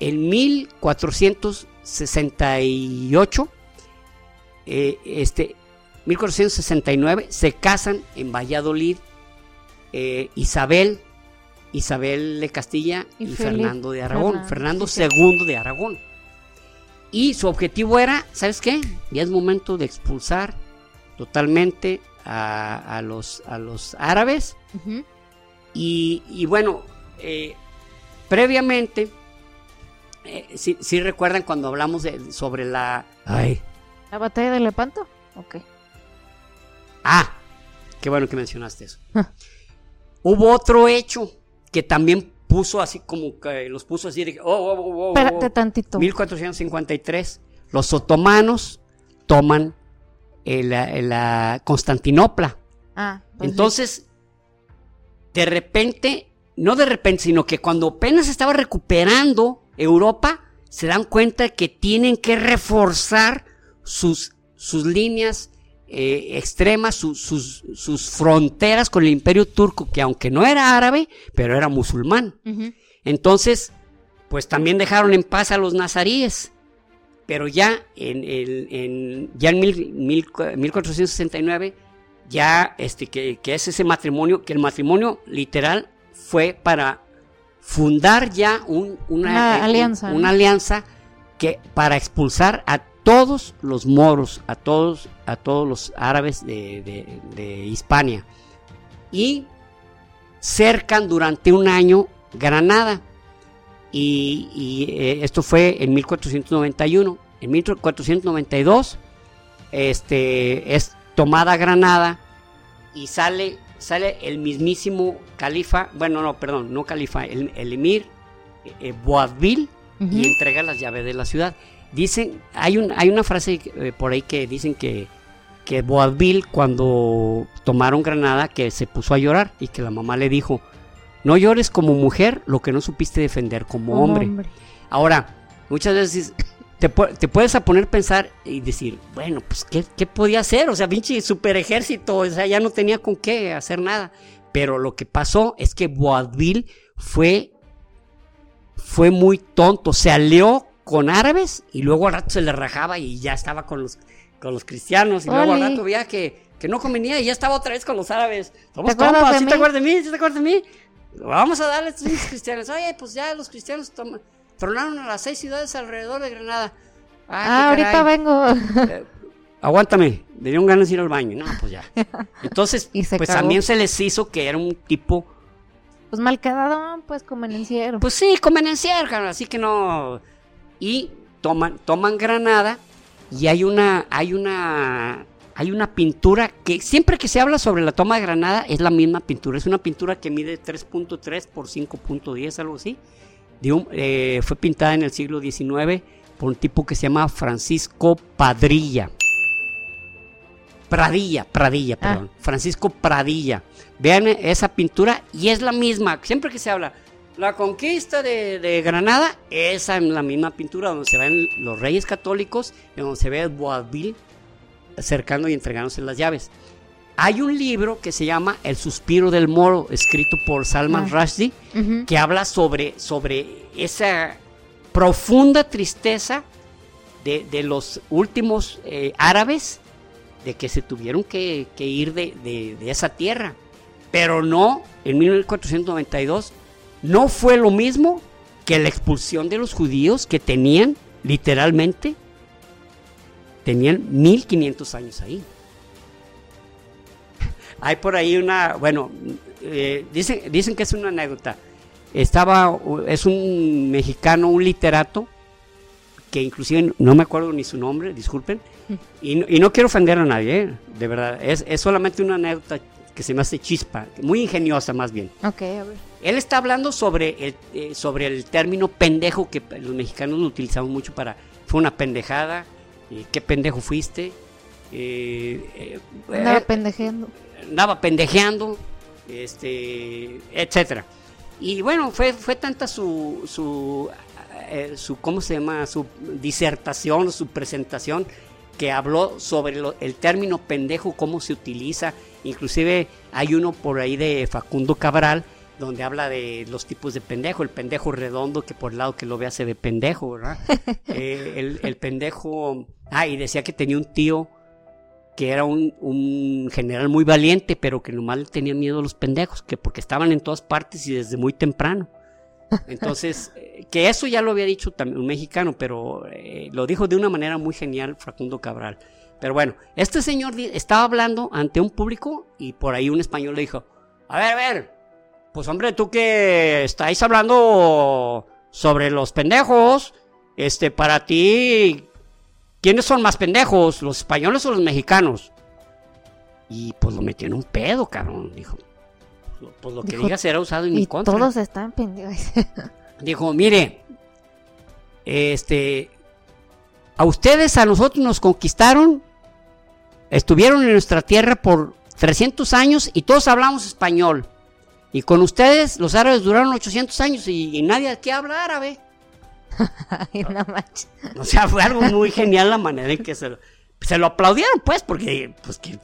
en 1468, eh, este, 1469, se casan en Valladolid eh, Isabel, Isabel de Castilla y, Fernando de Aragón,
Fernando,
Fernando
sí, sí.
II de Aragón. Y su objetivo era, ¿sabes qué? Ya es momento de expulsar totalmente a, a los, a los árabes y, y bueno, eh, previamente eh, sí recuerdan cuando hablamos de, sobre la... Ay,
¿La batalla de Lepanto? Ok.
Ah, qué bueno que mencionaste eso. Hubo otro hecho que también puso así como que los puso así de oh, oh, oh, oh,
Espérate
oh.
tantito.
1453, los otomanos toman la, la Constantinopla.
Ah, pues sí.
Entonces, de repente, no de repente, sino que cuando apenas estaba recuperando Europa, se dan cuenta que tienen que reforzar sus, sus líneas eh, extremas, su- sus, sus fronteras con el imperio turco, que aunque no era árabe, pero era musulmán. Entonces, pues también dejaron en paz a los nazaríes. Pero ya en, el- en- ya en mil- mil- 1469, ya este, que, que es ese matrimonio, que el matrimonio literal fue para fundar ya un- una,
Una
eh,
alianza,
una alianza que para expulsar a todos los moros, a todos, a todos los árabes de, de- de Hispania. Y cercan durante un año Granada. Y, y, eh, esto fue en 1491. En 1492 este, es tomada Granada y sale, sale el mismísimo califa, bueno, no, perdón, no califa, el, el emir eh, Boabdil
Ujú.
y entrega las llaves de la ciudad. Dicen, hay, un, hay una frase eh, por ahí que dicen que, que Boabdil cuando tomaron Granada que se puso a llorar y que la mamá le dijo, no llores como mujer lo que no supiste defender como,
Como
hombre. Ahora, muchas veces te, te puedes a poner a pensar y decir, bueno, pues, ¿qué, qué podía hacer? O sea, pinche super ejército, o sea, ya no tenía con qué hacer nada. Pero lo que pasó es que Boabdil fue, fue muy tonto, se alió con árabes y luego al rato se le rajaba y ya estaba con los, con los cristianos y luego al rato veía que, que no convenía y ya estaba otra vez con los árabes. Somos
¿Te acuerdas
compas, ¿sí te acuerdas de mí? ¿Sí te acuerdas de mí? Vamos a darle a estos cristianos. Oye, pues ya los cristianos tronaron a las seis ciudades alrededor de Granada.
Ah, ahorita vengo.
Eh, aguántame, me dieron ganas de ir al baño. No, pues ya. Entonces,
Y
pues
cagó.
también se les hizo que era un tipo,
Pues mal quedado, pues convenenciero.
pues sí, convenenciero, así que no. Y toman, toman Granada y hay una, hay una, hay una pintura que siempre que se habla sobre la toma de Granada es la misma pintura. Es una pintura que mide 3.3 por 5.10, algo así. De un- eh, fue pintada en el siglo XIX por un tipo que se llama Francisco Padrilla. Pradilla, Pradilla,
Ah.
perdón. Francisco Pradilla. Vean esa pintura y es la misma. Siempre que se habla la conquista de, de Granada, esa es la misma pintura donde se ven los reyes católicos y donde se ve a Boabdil acercando y entregándose las llaves. Hay un libro que se llama El suspiro del moro, escrito por Salman
Ah.
Rushdie, que habla sobre, sobre esa profunda tristeza de, de los últimos eh, árabes de que se tuvieron que, que ir de, de- de esa tierra. Pero no, en 1492, no fue lo mismo que la expulsión de los judíos que tenían, literalmente, tenían 1500 años ahí. Hay por ahí una, bueno, eh, dicen, dicen que es una anécdota. Estaba, es un mexicano, un literato, que inclusive no me acuerdo ni su nombre, disculpen, y no, y no quiero ofender a nadie, ¿eh? de verdad, es, es solamente una anécdota que se me hace chispa, muy ingeniosa más bien.
Ok, a ver.
Él está hablando sobre el, eh, sobre el término pendejo que los mexicanos lo utilizamos mucho para, fue una pendejada, eh, qué pendejo fuiste, eh, eh,
Andaba pendejeando.
andaba pendejeando, este, etcétera. Y bueno, fue, fue tanta su, su, su, ¿cómo se llama? Su disertación, su presentación, que habló sobre lo- el término pendejo, cómo se utiliza. Inclusive hay uno por ahí de Facundo Cabral, donde habla de los tipos de pendejo, el pendejo redondo que por el lado que lo vea se ve pendejo, ¿verdad? Eh, el, el pendejo, ah, y decía que tenía un tío que era un, un general muy valiente, pero que nomás le tenía miedo a los pendejos, que porque estaban en todas partes y desde muy temprano. Entonces, eh, que eso ya lo había dicho también un mexicano, pero eh, lo dijo de una manera muy genial Facundo Cabral. Pero bueno, este señor estaba hablando ante un público y por ahí un español le dijo, a ver, a ver, pues hombre, tú que estáis hablando sobre los pendejos. Este, para ti, ¿quiénes son más pendejos? ¿Los españoles o los mexicanos? Y pues lo metió en un pedo, cabrón. Dijo, pues lo que
Dijo,
diga será usado en mi contra.
todos están pendejos.
Dijo, mire, este, a ustedes, a nosotros nos conquistaron, estuvieron en nuestra tierra por 300 años y todos hablamos español. Y con ustedes, los árabes duraron 800 años y, y nadie aquí habla árabe. O sea, fue algo muy genial la manera en que se lo, se lo aplaudieron, pues, porque, pues que...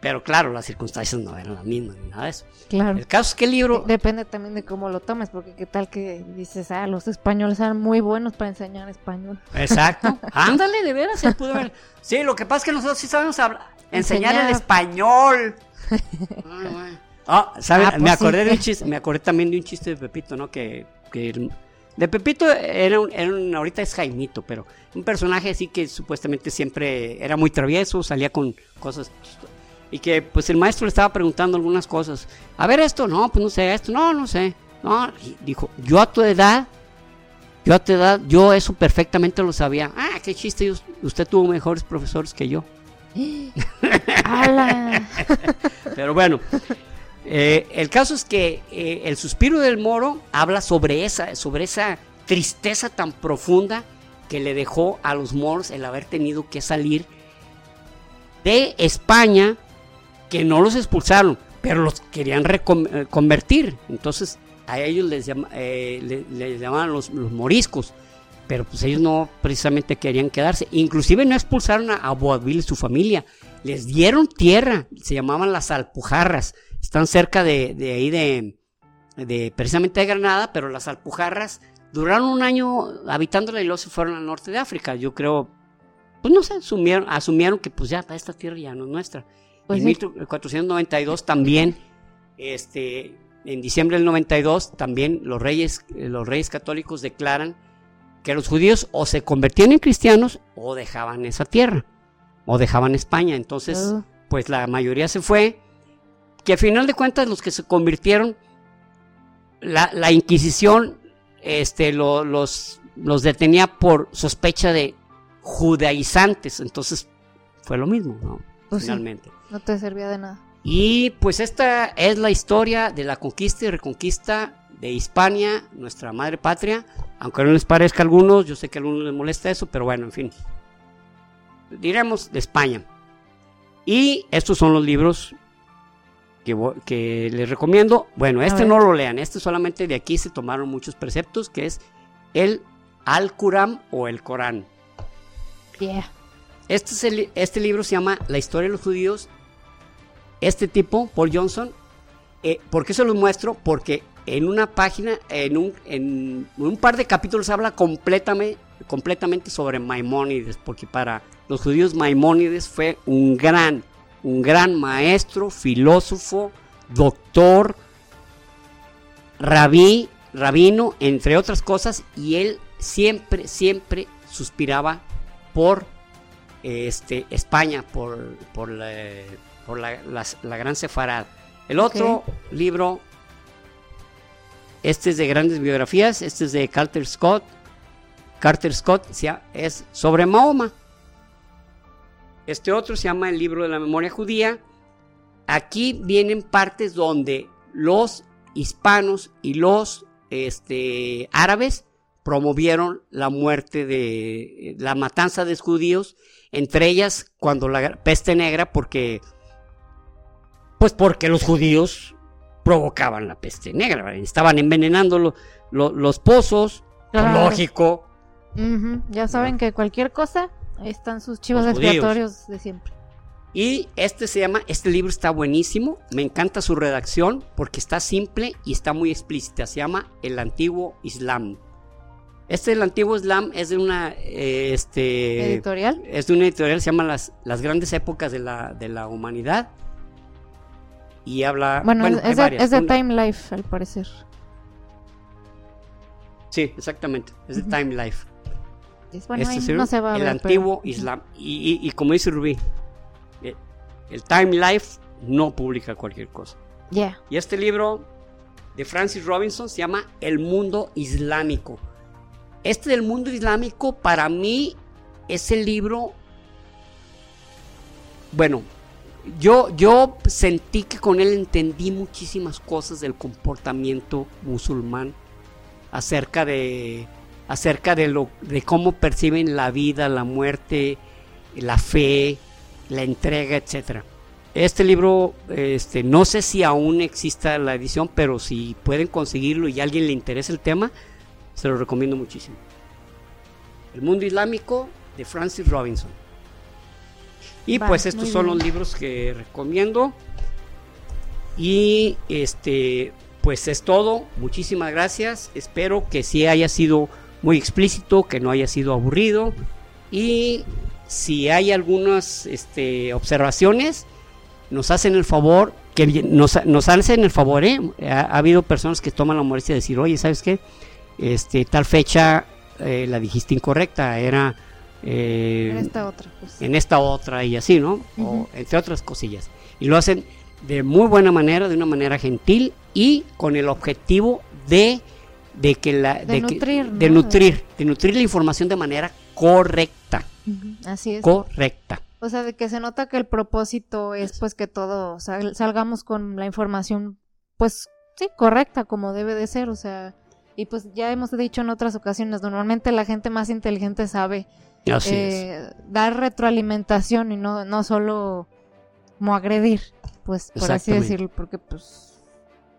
Pero claro, las circunstancias no eran las mismas ni nada de eso.
Claro.
El caso es que el libro...
Depende también de cómo lo tomes, porque qué tal que dices, ah, los españoles eran muy buenos para enseñar español.
Exacto. Ándale, de veras, se pudo ver. Sí, lo que pasa es que nosotros sí sabemos hablar, enseñar el español. Ay, güey. Ah, ¿sabe?
Ah, pues
me acordé
sí.
de un chiste, me acordé también de un chiste de Pepito, ¿no? Que, de Pepito era un, era un- ahorita es Jaimito, pero un personaje así que supuestamente siempre era muy travieso, salía con cosas y que pues el maestro le estaba preguntando algunas cosas. A ver esto, no, pues no sé, esto, no, no sé. No, y dijo, yo a tu edad yo a tu edad, yo eso perfectamente lo sabía. Ah, qué chiste, us- usted tuvo mejores profesores que yo. Pero bueno, eh, el caso es que eh, el suspiro del moro habla sobre esa, sobre esa tristeza tan profunda que le dejó a los moros el haber tenido que salir de España, que no los expulsaron, pero los querían recon- eh. Entonces a ellos les, llama- le- les llamaban los, moriscos. Pero pues ellos no precisamente querían quedarse. Inclusive no expulsaron a, a Boabdil y su familia. Les dieron tierra. Se llamaban las Alpujarras. Están cerca de, de ahí de, de precisamente de Granada, pero las Alpujarras duraron un año habitándola y luego se fueron al norte de África. Yo creo, pues no sé, asumieron, asumieron que pues ya esta tierra ya no es nuestra.
Pues
en
sí.
1492 también, este, en diciembre del 92 también los reyes, los reyes católicos declaran que los judíos o se convertían en cristianos o dejaban esa tierra o dejaban España. Entonces,
Oh.
pues la mayoría se fue. Que a final de cuentas los que se convirtieron, la, la Inquisición este, lo- los, los detenía por sospecha de judaizantes. Entonces fue lo mismo, ¿no?
Pues sí.
Finalmente.
No te servía de nada.
Y pues esta es la historia de la conquista y reconquista de Hispania, nuestra madre patria. Aunque no les parezca a algunos, yo sé que a algunos les molesta eso, pero bueno, en fin. Diremos de España. Y estos son los libros que, les recomiendo. Bueno, este
ver.
no lo lean, este solamente de aquí se tomaron muchos preceptos, que es el Al-Quran o el Corán.
Yeah.
Este, es el- este libro se llama La historia de los judíos. Este tipo, Paul Johnson, eh, ¿por qué se los muestro? Porque en una página, en un, en un par de capítulos habla completamente, completamente sobre Maimónides, porque para los judíos Maimónides fue un gran, un gran maestro, filósofo, doctor, rabí, rabino, entre otras cosas, y él siempre, siempre suspiraba por este, España, por, por, la, por la, gran sefarad. El otro libro, este es de grandes biografías, este es de Carter Scott. Carter Scott es sobre Mahoma. Este otro se llama El libro de la memoria judía. Aquí vienen partes donde los hispanos y los este, árabes promovieron la muerte de la matanza de judíos, entre ellas cuando la peste negra, porque pues porque los judíos provocaban la peste negra, estaban envenenando lo- lo- los pozos,
Claro.
lógico,
Ya saben que cualquier cosa, ahí están sus chivos expiatorios de siempre.
Y este se llama, este libro está buenísimo, me encanta su redacción porque está simple y está muy explícita, se llama El Antiguo Islam. Este El Antiguo Islam es de una, eh, este,
Editorial.
es de una editorial, se llama Las, las grandes épocas de la, de la humanidad. Y habla,
Bueno,
bueno,
es, de, es de Time Life, al parecer.
Sí, exactamente, es de. Time Life.
Bueno,
Este
ahí no se va a
el
ver,
antiguo
pero-
Islam. Y, y- y como dice Rubí, eh, el Time Life no publica cualquier cosa.
Ya.
Y este libro de Francis Robinson se llama El mundo islámico. Este del mundo islámico para mí es el libro, bueno, yo, yo sentí que con él entendí muchísimas cosas del comportamiento musulmán acerca de, acerca de, lo, de cómo perciben la vida, la muerte, la fe, la entrega, etcétera. Este libro, este, no sé si aún exista la edición, pero si pueden conseguirlo y a alguien le interesa el tema, se lo recomiendo muchísimo. El mundo islámico de Francis Robinson. Y pues estos son
bien.
los libros que recomiendo. Y este, pues es todo. Muchísimas gracias. Espero que sí haya sido muy explícito, que no haya sido aburrido. Y si hay algunas este, observaciones, nos hacen el favor, que nos, nos hacen el favor, ¿eh? ha, ha habido personas que toman la molestia de decir, oye, ¿sabes qué? Este, tal fecha eh, la dijiste incorrecta, era eh,
En esta otra, pues.
en esta otra y así, ¿no? O entre otras cosillas. Y lo hacen de muy buena manera, de una manera gentil y con el objetivo de, de que la
De nutrir,
de
¿no?
nutrir, de nutrir la información de manera correcta,
Así es.
correcta.
O sea, de que se nota que el propósito es pues que todo sal- salgamos con la información pues sí, correcta como debe de ser, o sea, y pues ya hemos dicho en otras ocasiones, normalmente la gente más inteligente sabe
Así es.
eh, dar retroalimentación y no, no solo como agredir, pues por así decirlo, porque pues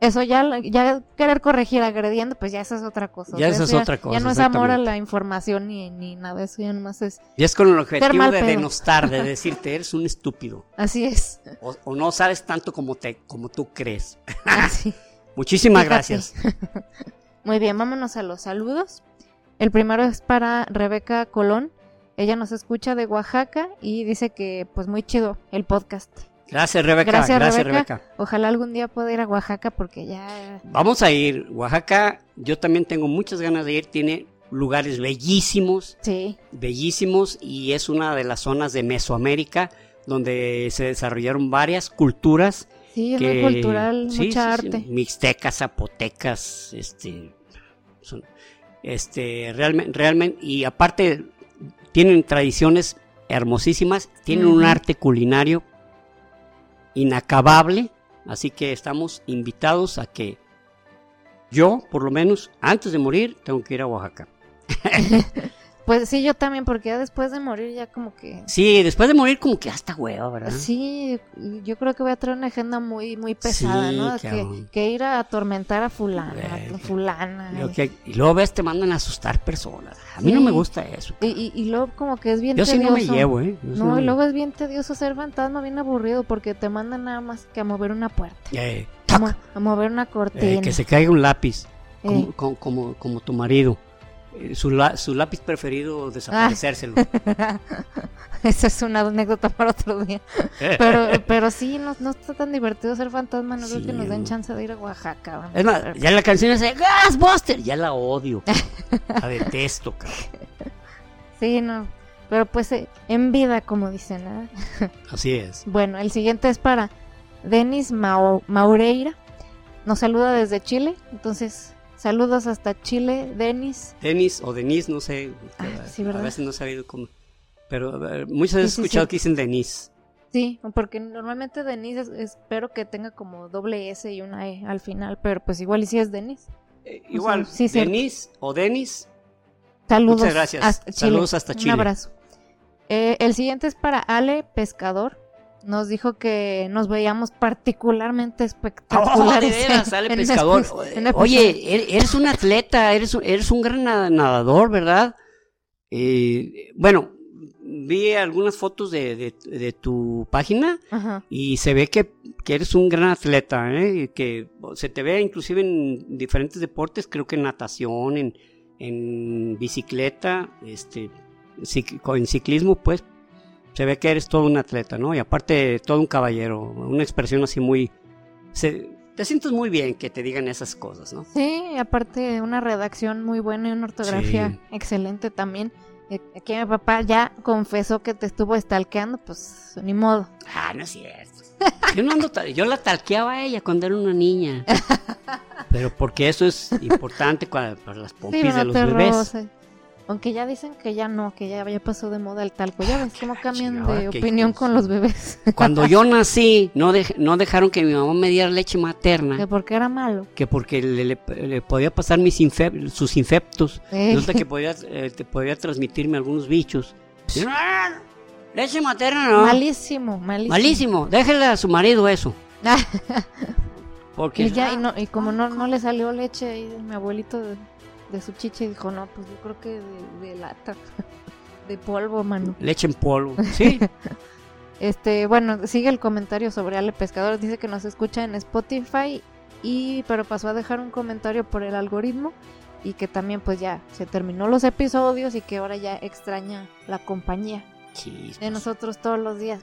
eso ya, ya querer corregir agrediendo, pues ya esa es otra cosa.
Ya esa es
eso
otra cosa,
Ya no es amor a la información ni, ni nada de eso, ya nomás es,
Y es con el objetivo de denostar, de decirte, eres un estúpido.
así es.
O, o no sabes tanto como, te, como tú crees.
Así.
Muchísimas
Fíjate.
gracias.
Muy bien, vámonos a los saludos. El primero es para Rebeca Colón. Ella nos escucha de Oaxaca y dice que pues muy chido el podcast.
Gracias, Rebeca.
Gracias,
Gracias,
Rebeca.
Rebeca.
Ojalá algún día pueda ir a Oaxaca porque ya
Vamos a ir. Oaxaca, yo también tengo muchas ganas de ir. Tiene lugares bellísimos,
sí,
bellísimos y es una de las zonas de Mesoamérica donde se desarrollaron varias culturas.
sí, es
que-
muy cultural,
sí,
mucha
sí, sí,
arte.
mixtecas, zapotecas, este, son, este, realmente, realmente, y aparte tienen tradiciones hermosísimas, tienen un arte culinario inacabable, así que estamos invitados a que yo, por lo menos, antes de morir, tengo que ir a Oaxaca.
Pues sí, yo también porque ya después de morir ya como que
Sí, después de morir como que hasta hueva, ¿verdad?
Sí, yo creo que voy a traer una agenda muy muy pesada,
Sí,
¿no? Que, que ir a atormentar a fulana, a fulana.
Lo
y-
que- y luego ves, te mandan a asustar personas. A mí no me gusta eso.
Y, y, y luego como que es bien
Yo sí
tedioso.
no me llevo, ¿eh? Yo
No, y luego es bien tedioso ser fantasma, bien aburrido, porque te mandan nada más que a mover una puerta,
Eh,
a, mo- a mover una
eh,
cortina.
que se caiga un lápiz,
Eh,
como, como, como, como tu marido. Eh, su, la- su lápiz preferido, desaparecérselo.
Esa es una anécdota para otro día. Pero, pero sí, no, no está tan divertido ser fantasma, no creo
Sí,
que nos den chance de ir a Oaxaca. vamos
Es más,
a
ya la canción es de Ghostbuster, ya la odio. La detesto, cabrón.
Sí, no. Pero pues eh, en vida, como dicen. ¿eh?
Así es.
Bueno, el siguiente es para Denis Mau- Maureira. Nos saluda desde Chile. Entonces, saludos hasta Chile, Denis.
Denis o Denise, no sé.
Ah, sí,
a
¿verdad?
veces no he sabido cómo. Pero muchas veces
Sí,
he escuchado que dicen Denise.
Sí, porque normalmente Denis es- espero que tenga como doble S y una E al final, pero pues igual y si es Denis.
Eh, igual,
sí, cierto.
Denise o Denis.
Saludos.
Muchas gracias.
Hasta.
Saludos hasta Chile.
Un abrazo. Eh, el siguiente es para Ale Pescador. Nos dijo que nos veíamos particularmente
Oh,
espectaculares.
veras,
en-
sale
en
pescador.
en
Oye, er- eres un atleta, eres un, eres un gran na- nadador, ¿verdad? Eh, bueno, vi algunas fotos de, de- de tu página
Ajá.
y se ve que, que eres un gran atleta, ¿eh? Que se te ve inclusive en diferentes deportes, creo que en natación, en, en bicicleta, este, en ciclismo, pues se ve que eres todo un atleta, ¿no? Y aparte todo un caballero, una expresión así muy... se- te sientes muy bien que te digan esas cosas, ¿no?
Sí, y aparte una redacción muy buena y una ortografía
Sí.
excelente también. Eh, Aquí mi papá ya confesó que te estuvo stalkeando, pues ni modo.
Ah, no es cierto. Yo, no ando yo la talqueaba a ella cuando era una niña. Pero porque eso es importante para las
Sí,
pompis de
¿verdad,
los bebés.
O sea, aunque ya dicen que ya no, que ya, ya pasó de moda el talco. Ya ves cómo cambian
chingada,
de opinión
hijos.
con los bebés.
Cuando yo nací, no, dej- no dejaron que mi mamá me diera leche
que
materna,
porque era malo.
que porque le, le- le podía pasar mis infep- sus infectos. Resulta que podía, eh, te podía transmitirme algunos bichos. Y, "No, no, no, leche materna no.
Malísimo, malísimo.
Malísimo. Déjele a su marido eso. Porque
y ya, y, no, y como no, no le salió leche ahí de mi abuelito de, de su chiche, dijo, no, pues yo creo que de, de lata, de polvo, mano.
leche en polvo. Sí.
Este, bueno, sigue el comentario sobre Ale Pescador, dice que nos escucha en Spotify, y pero pasó a dejar un comentario por el algoritmo, y que también pues ya se terminó los episodios y que ahora ya extraña la compañía de nosotros todos los días.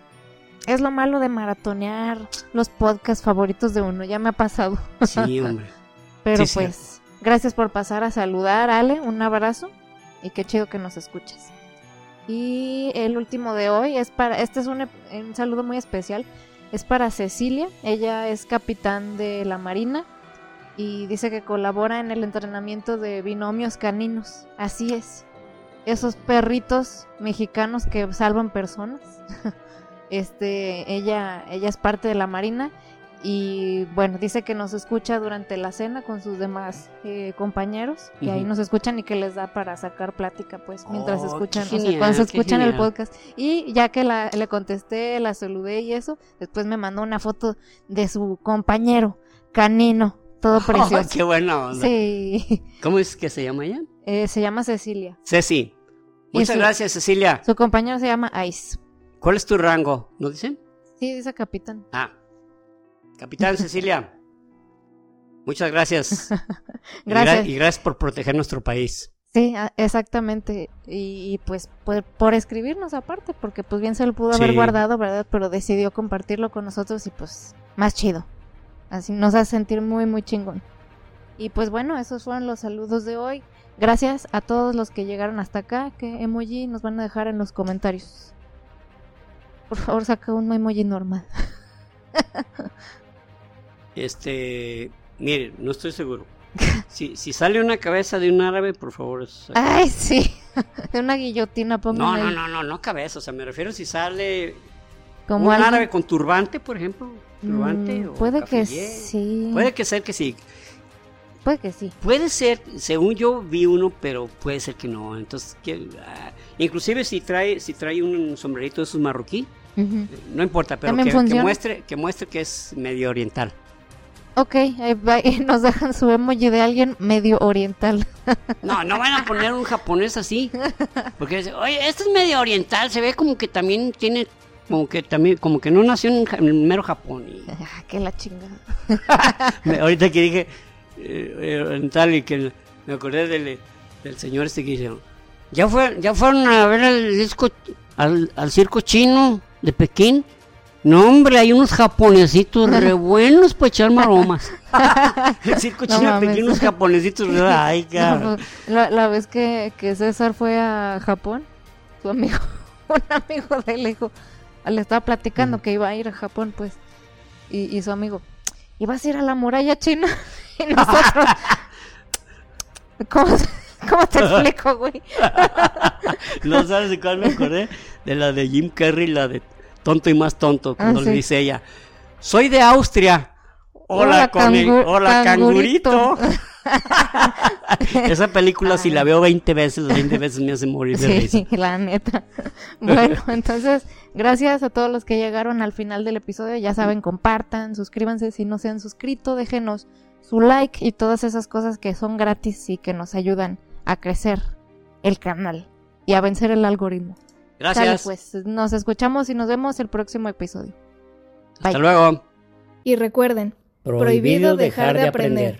Es lo malo de maratonear los podcasts favoritos de uno, ya me ha pasado.
Sí, hombre.
Pero
Sí,
pues, gracias por pasar a saludar, Ale. Un abrazo. Y qué chido que nos escuches. Y el último de hoy es para. Este es un, un saludo muy especial. Es para Cecilia. Ella es capitán de la Marina. Y dice que colabora en el entrenamiento de binomios caninos. Así es. Esos perritos mexicanos que salvan personas. Este, ella, ella es parte de la Marina y bueno, dice que nos escucha durante la cena con sus demás eh, compañeros, que ahí nos escuchan y que les da para sacar plática, pues, mientras
Oh,
escuchan,
qué
o sea, cuando se
genial, qué
escuchan el podcast. Y ya que la, le contesté, la saludé y eso, después me mandó una foto de su compañero, canino, todo precioso.
Oh, qué buena onda.
Sí,
¿Cómo es que se llama ella?
Eh, se llama Cecilia.
Ceci.
Y
Muchas
su-
gracias, Cecilia.
Su compañero se llama Ice.
¿Cuál es tu rango? ¿No dicen?
Sí, dice capitán.
Ah. Capitán Cecilia. Muchas gracias.
Gracias.
Y, gracias por proteger nuestro país.
Sí, exactamente. Y, y, pues por, por escribirnos aparte, porque pues bien se lo pudo haber guardado, ¿verdad? Pero decidió compartirlo con nosotros y pues más chido. Así nos hace sentir muy, muy chingón. Y pues bueno, esos fueron los saludos de hoy. Gracias a todos los que llegaron hasta acá. ¿Qué emoji nos van a dejar en los comentarios? Por favor, saca un emoji normal.
Este. Mire, no estoy seguro. Si, si sale una cabeza de un árabe, por favor.
Ay, sí. De una guillotina,
No, no, no, no, no cabeza. O sea, me refiero si sale
Como
un árabe con turbante, por ejemplo. Turbante
Mm,
o
puede que sí.
Puede que ser que sí.
Puede que sí.
Puede ser, según yo vi uno, pero puede ser que no. Entonces, que, ah, inclusive si trae, si trae un sombrerito de esos marroquí, no importa, pero que, muestre, que muestre que es medio oriental.
Ok, ahí va, y nos dejan su emoji de alguien medio oriental.
No, no van a poner un japonés así. Porque dice, oye, este es medio oriental, se ve como que también tiene, como que también, como que no nació en, el mero Japón. Y
Ah, que la chingada.
ahorita que dije eh, eh, oriental y que me acordé del, del señor este que dice, ¿ya, fue, ya fueron a ver al disco, al, al circo chino de Pekín. No, hombre, hay unos japonesitos re buenos para echar maromas. El circo
No.
Pekín, unos japonesitos. re- Ay,
No,
cabrón.
pues, la, la vez que, que César fue a Japón, su amigo, un amigo de él le dijo, le estaba platicando que iba a ir a Japón, pues, y, y su amigo, ¿ibas a ir a la muralla china? Y nosotros, ¿cómo, cómo te explico, güey?
No sabes de cuál me acordé. De la de Jim Carrey, la de Tonto y más tonto. Cuando
Ah,
le
sí.
dice ella: Soy de Austria. Hola,
Hola, cangu-
hola cangurito.
cangurito.
Esa película, si la veo 20 veces, 20 veces me hace morir de risa.
Sí, la neta. Bueno, entonces, gracias a todos los que llegaron al final del episodio. Ya saben, compartan, suscríbanse si no se han suscrito, déjenos su like y todas esas cosas que son gratis y que nos ayudan a crecer el canal y a vencer el algoritmo.
Gracias.
pues, nos escuchamos y nos vemos el próximo episodio.
Hasta luego.
Y recuerden,
Prohibido dejar de aprender.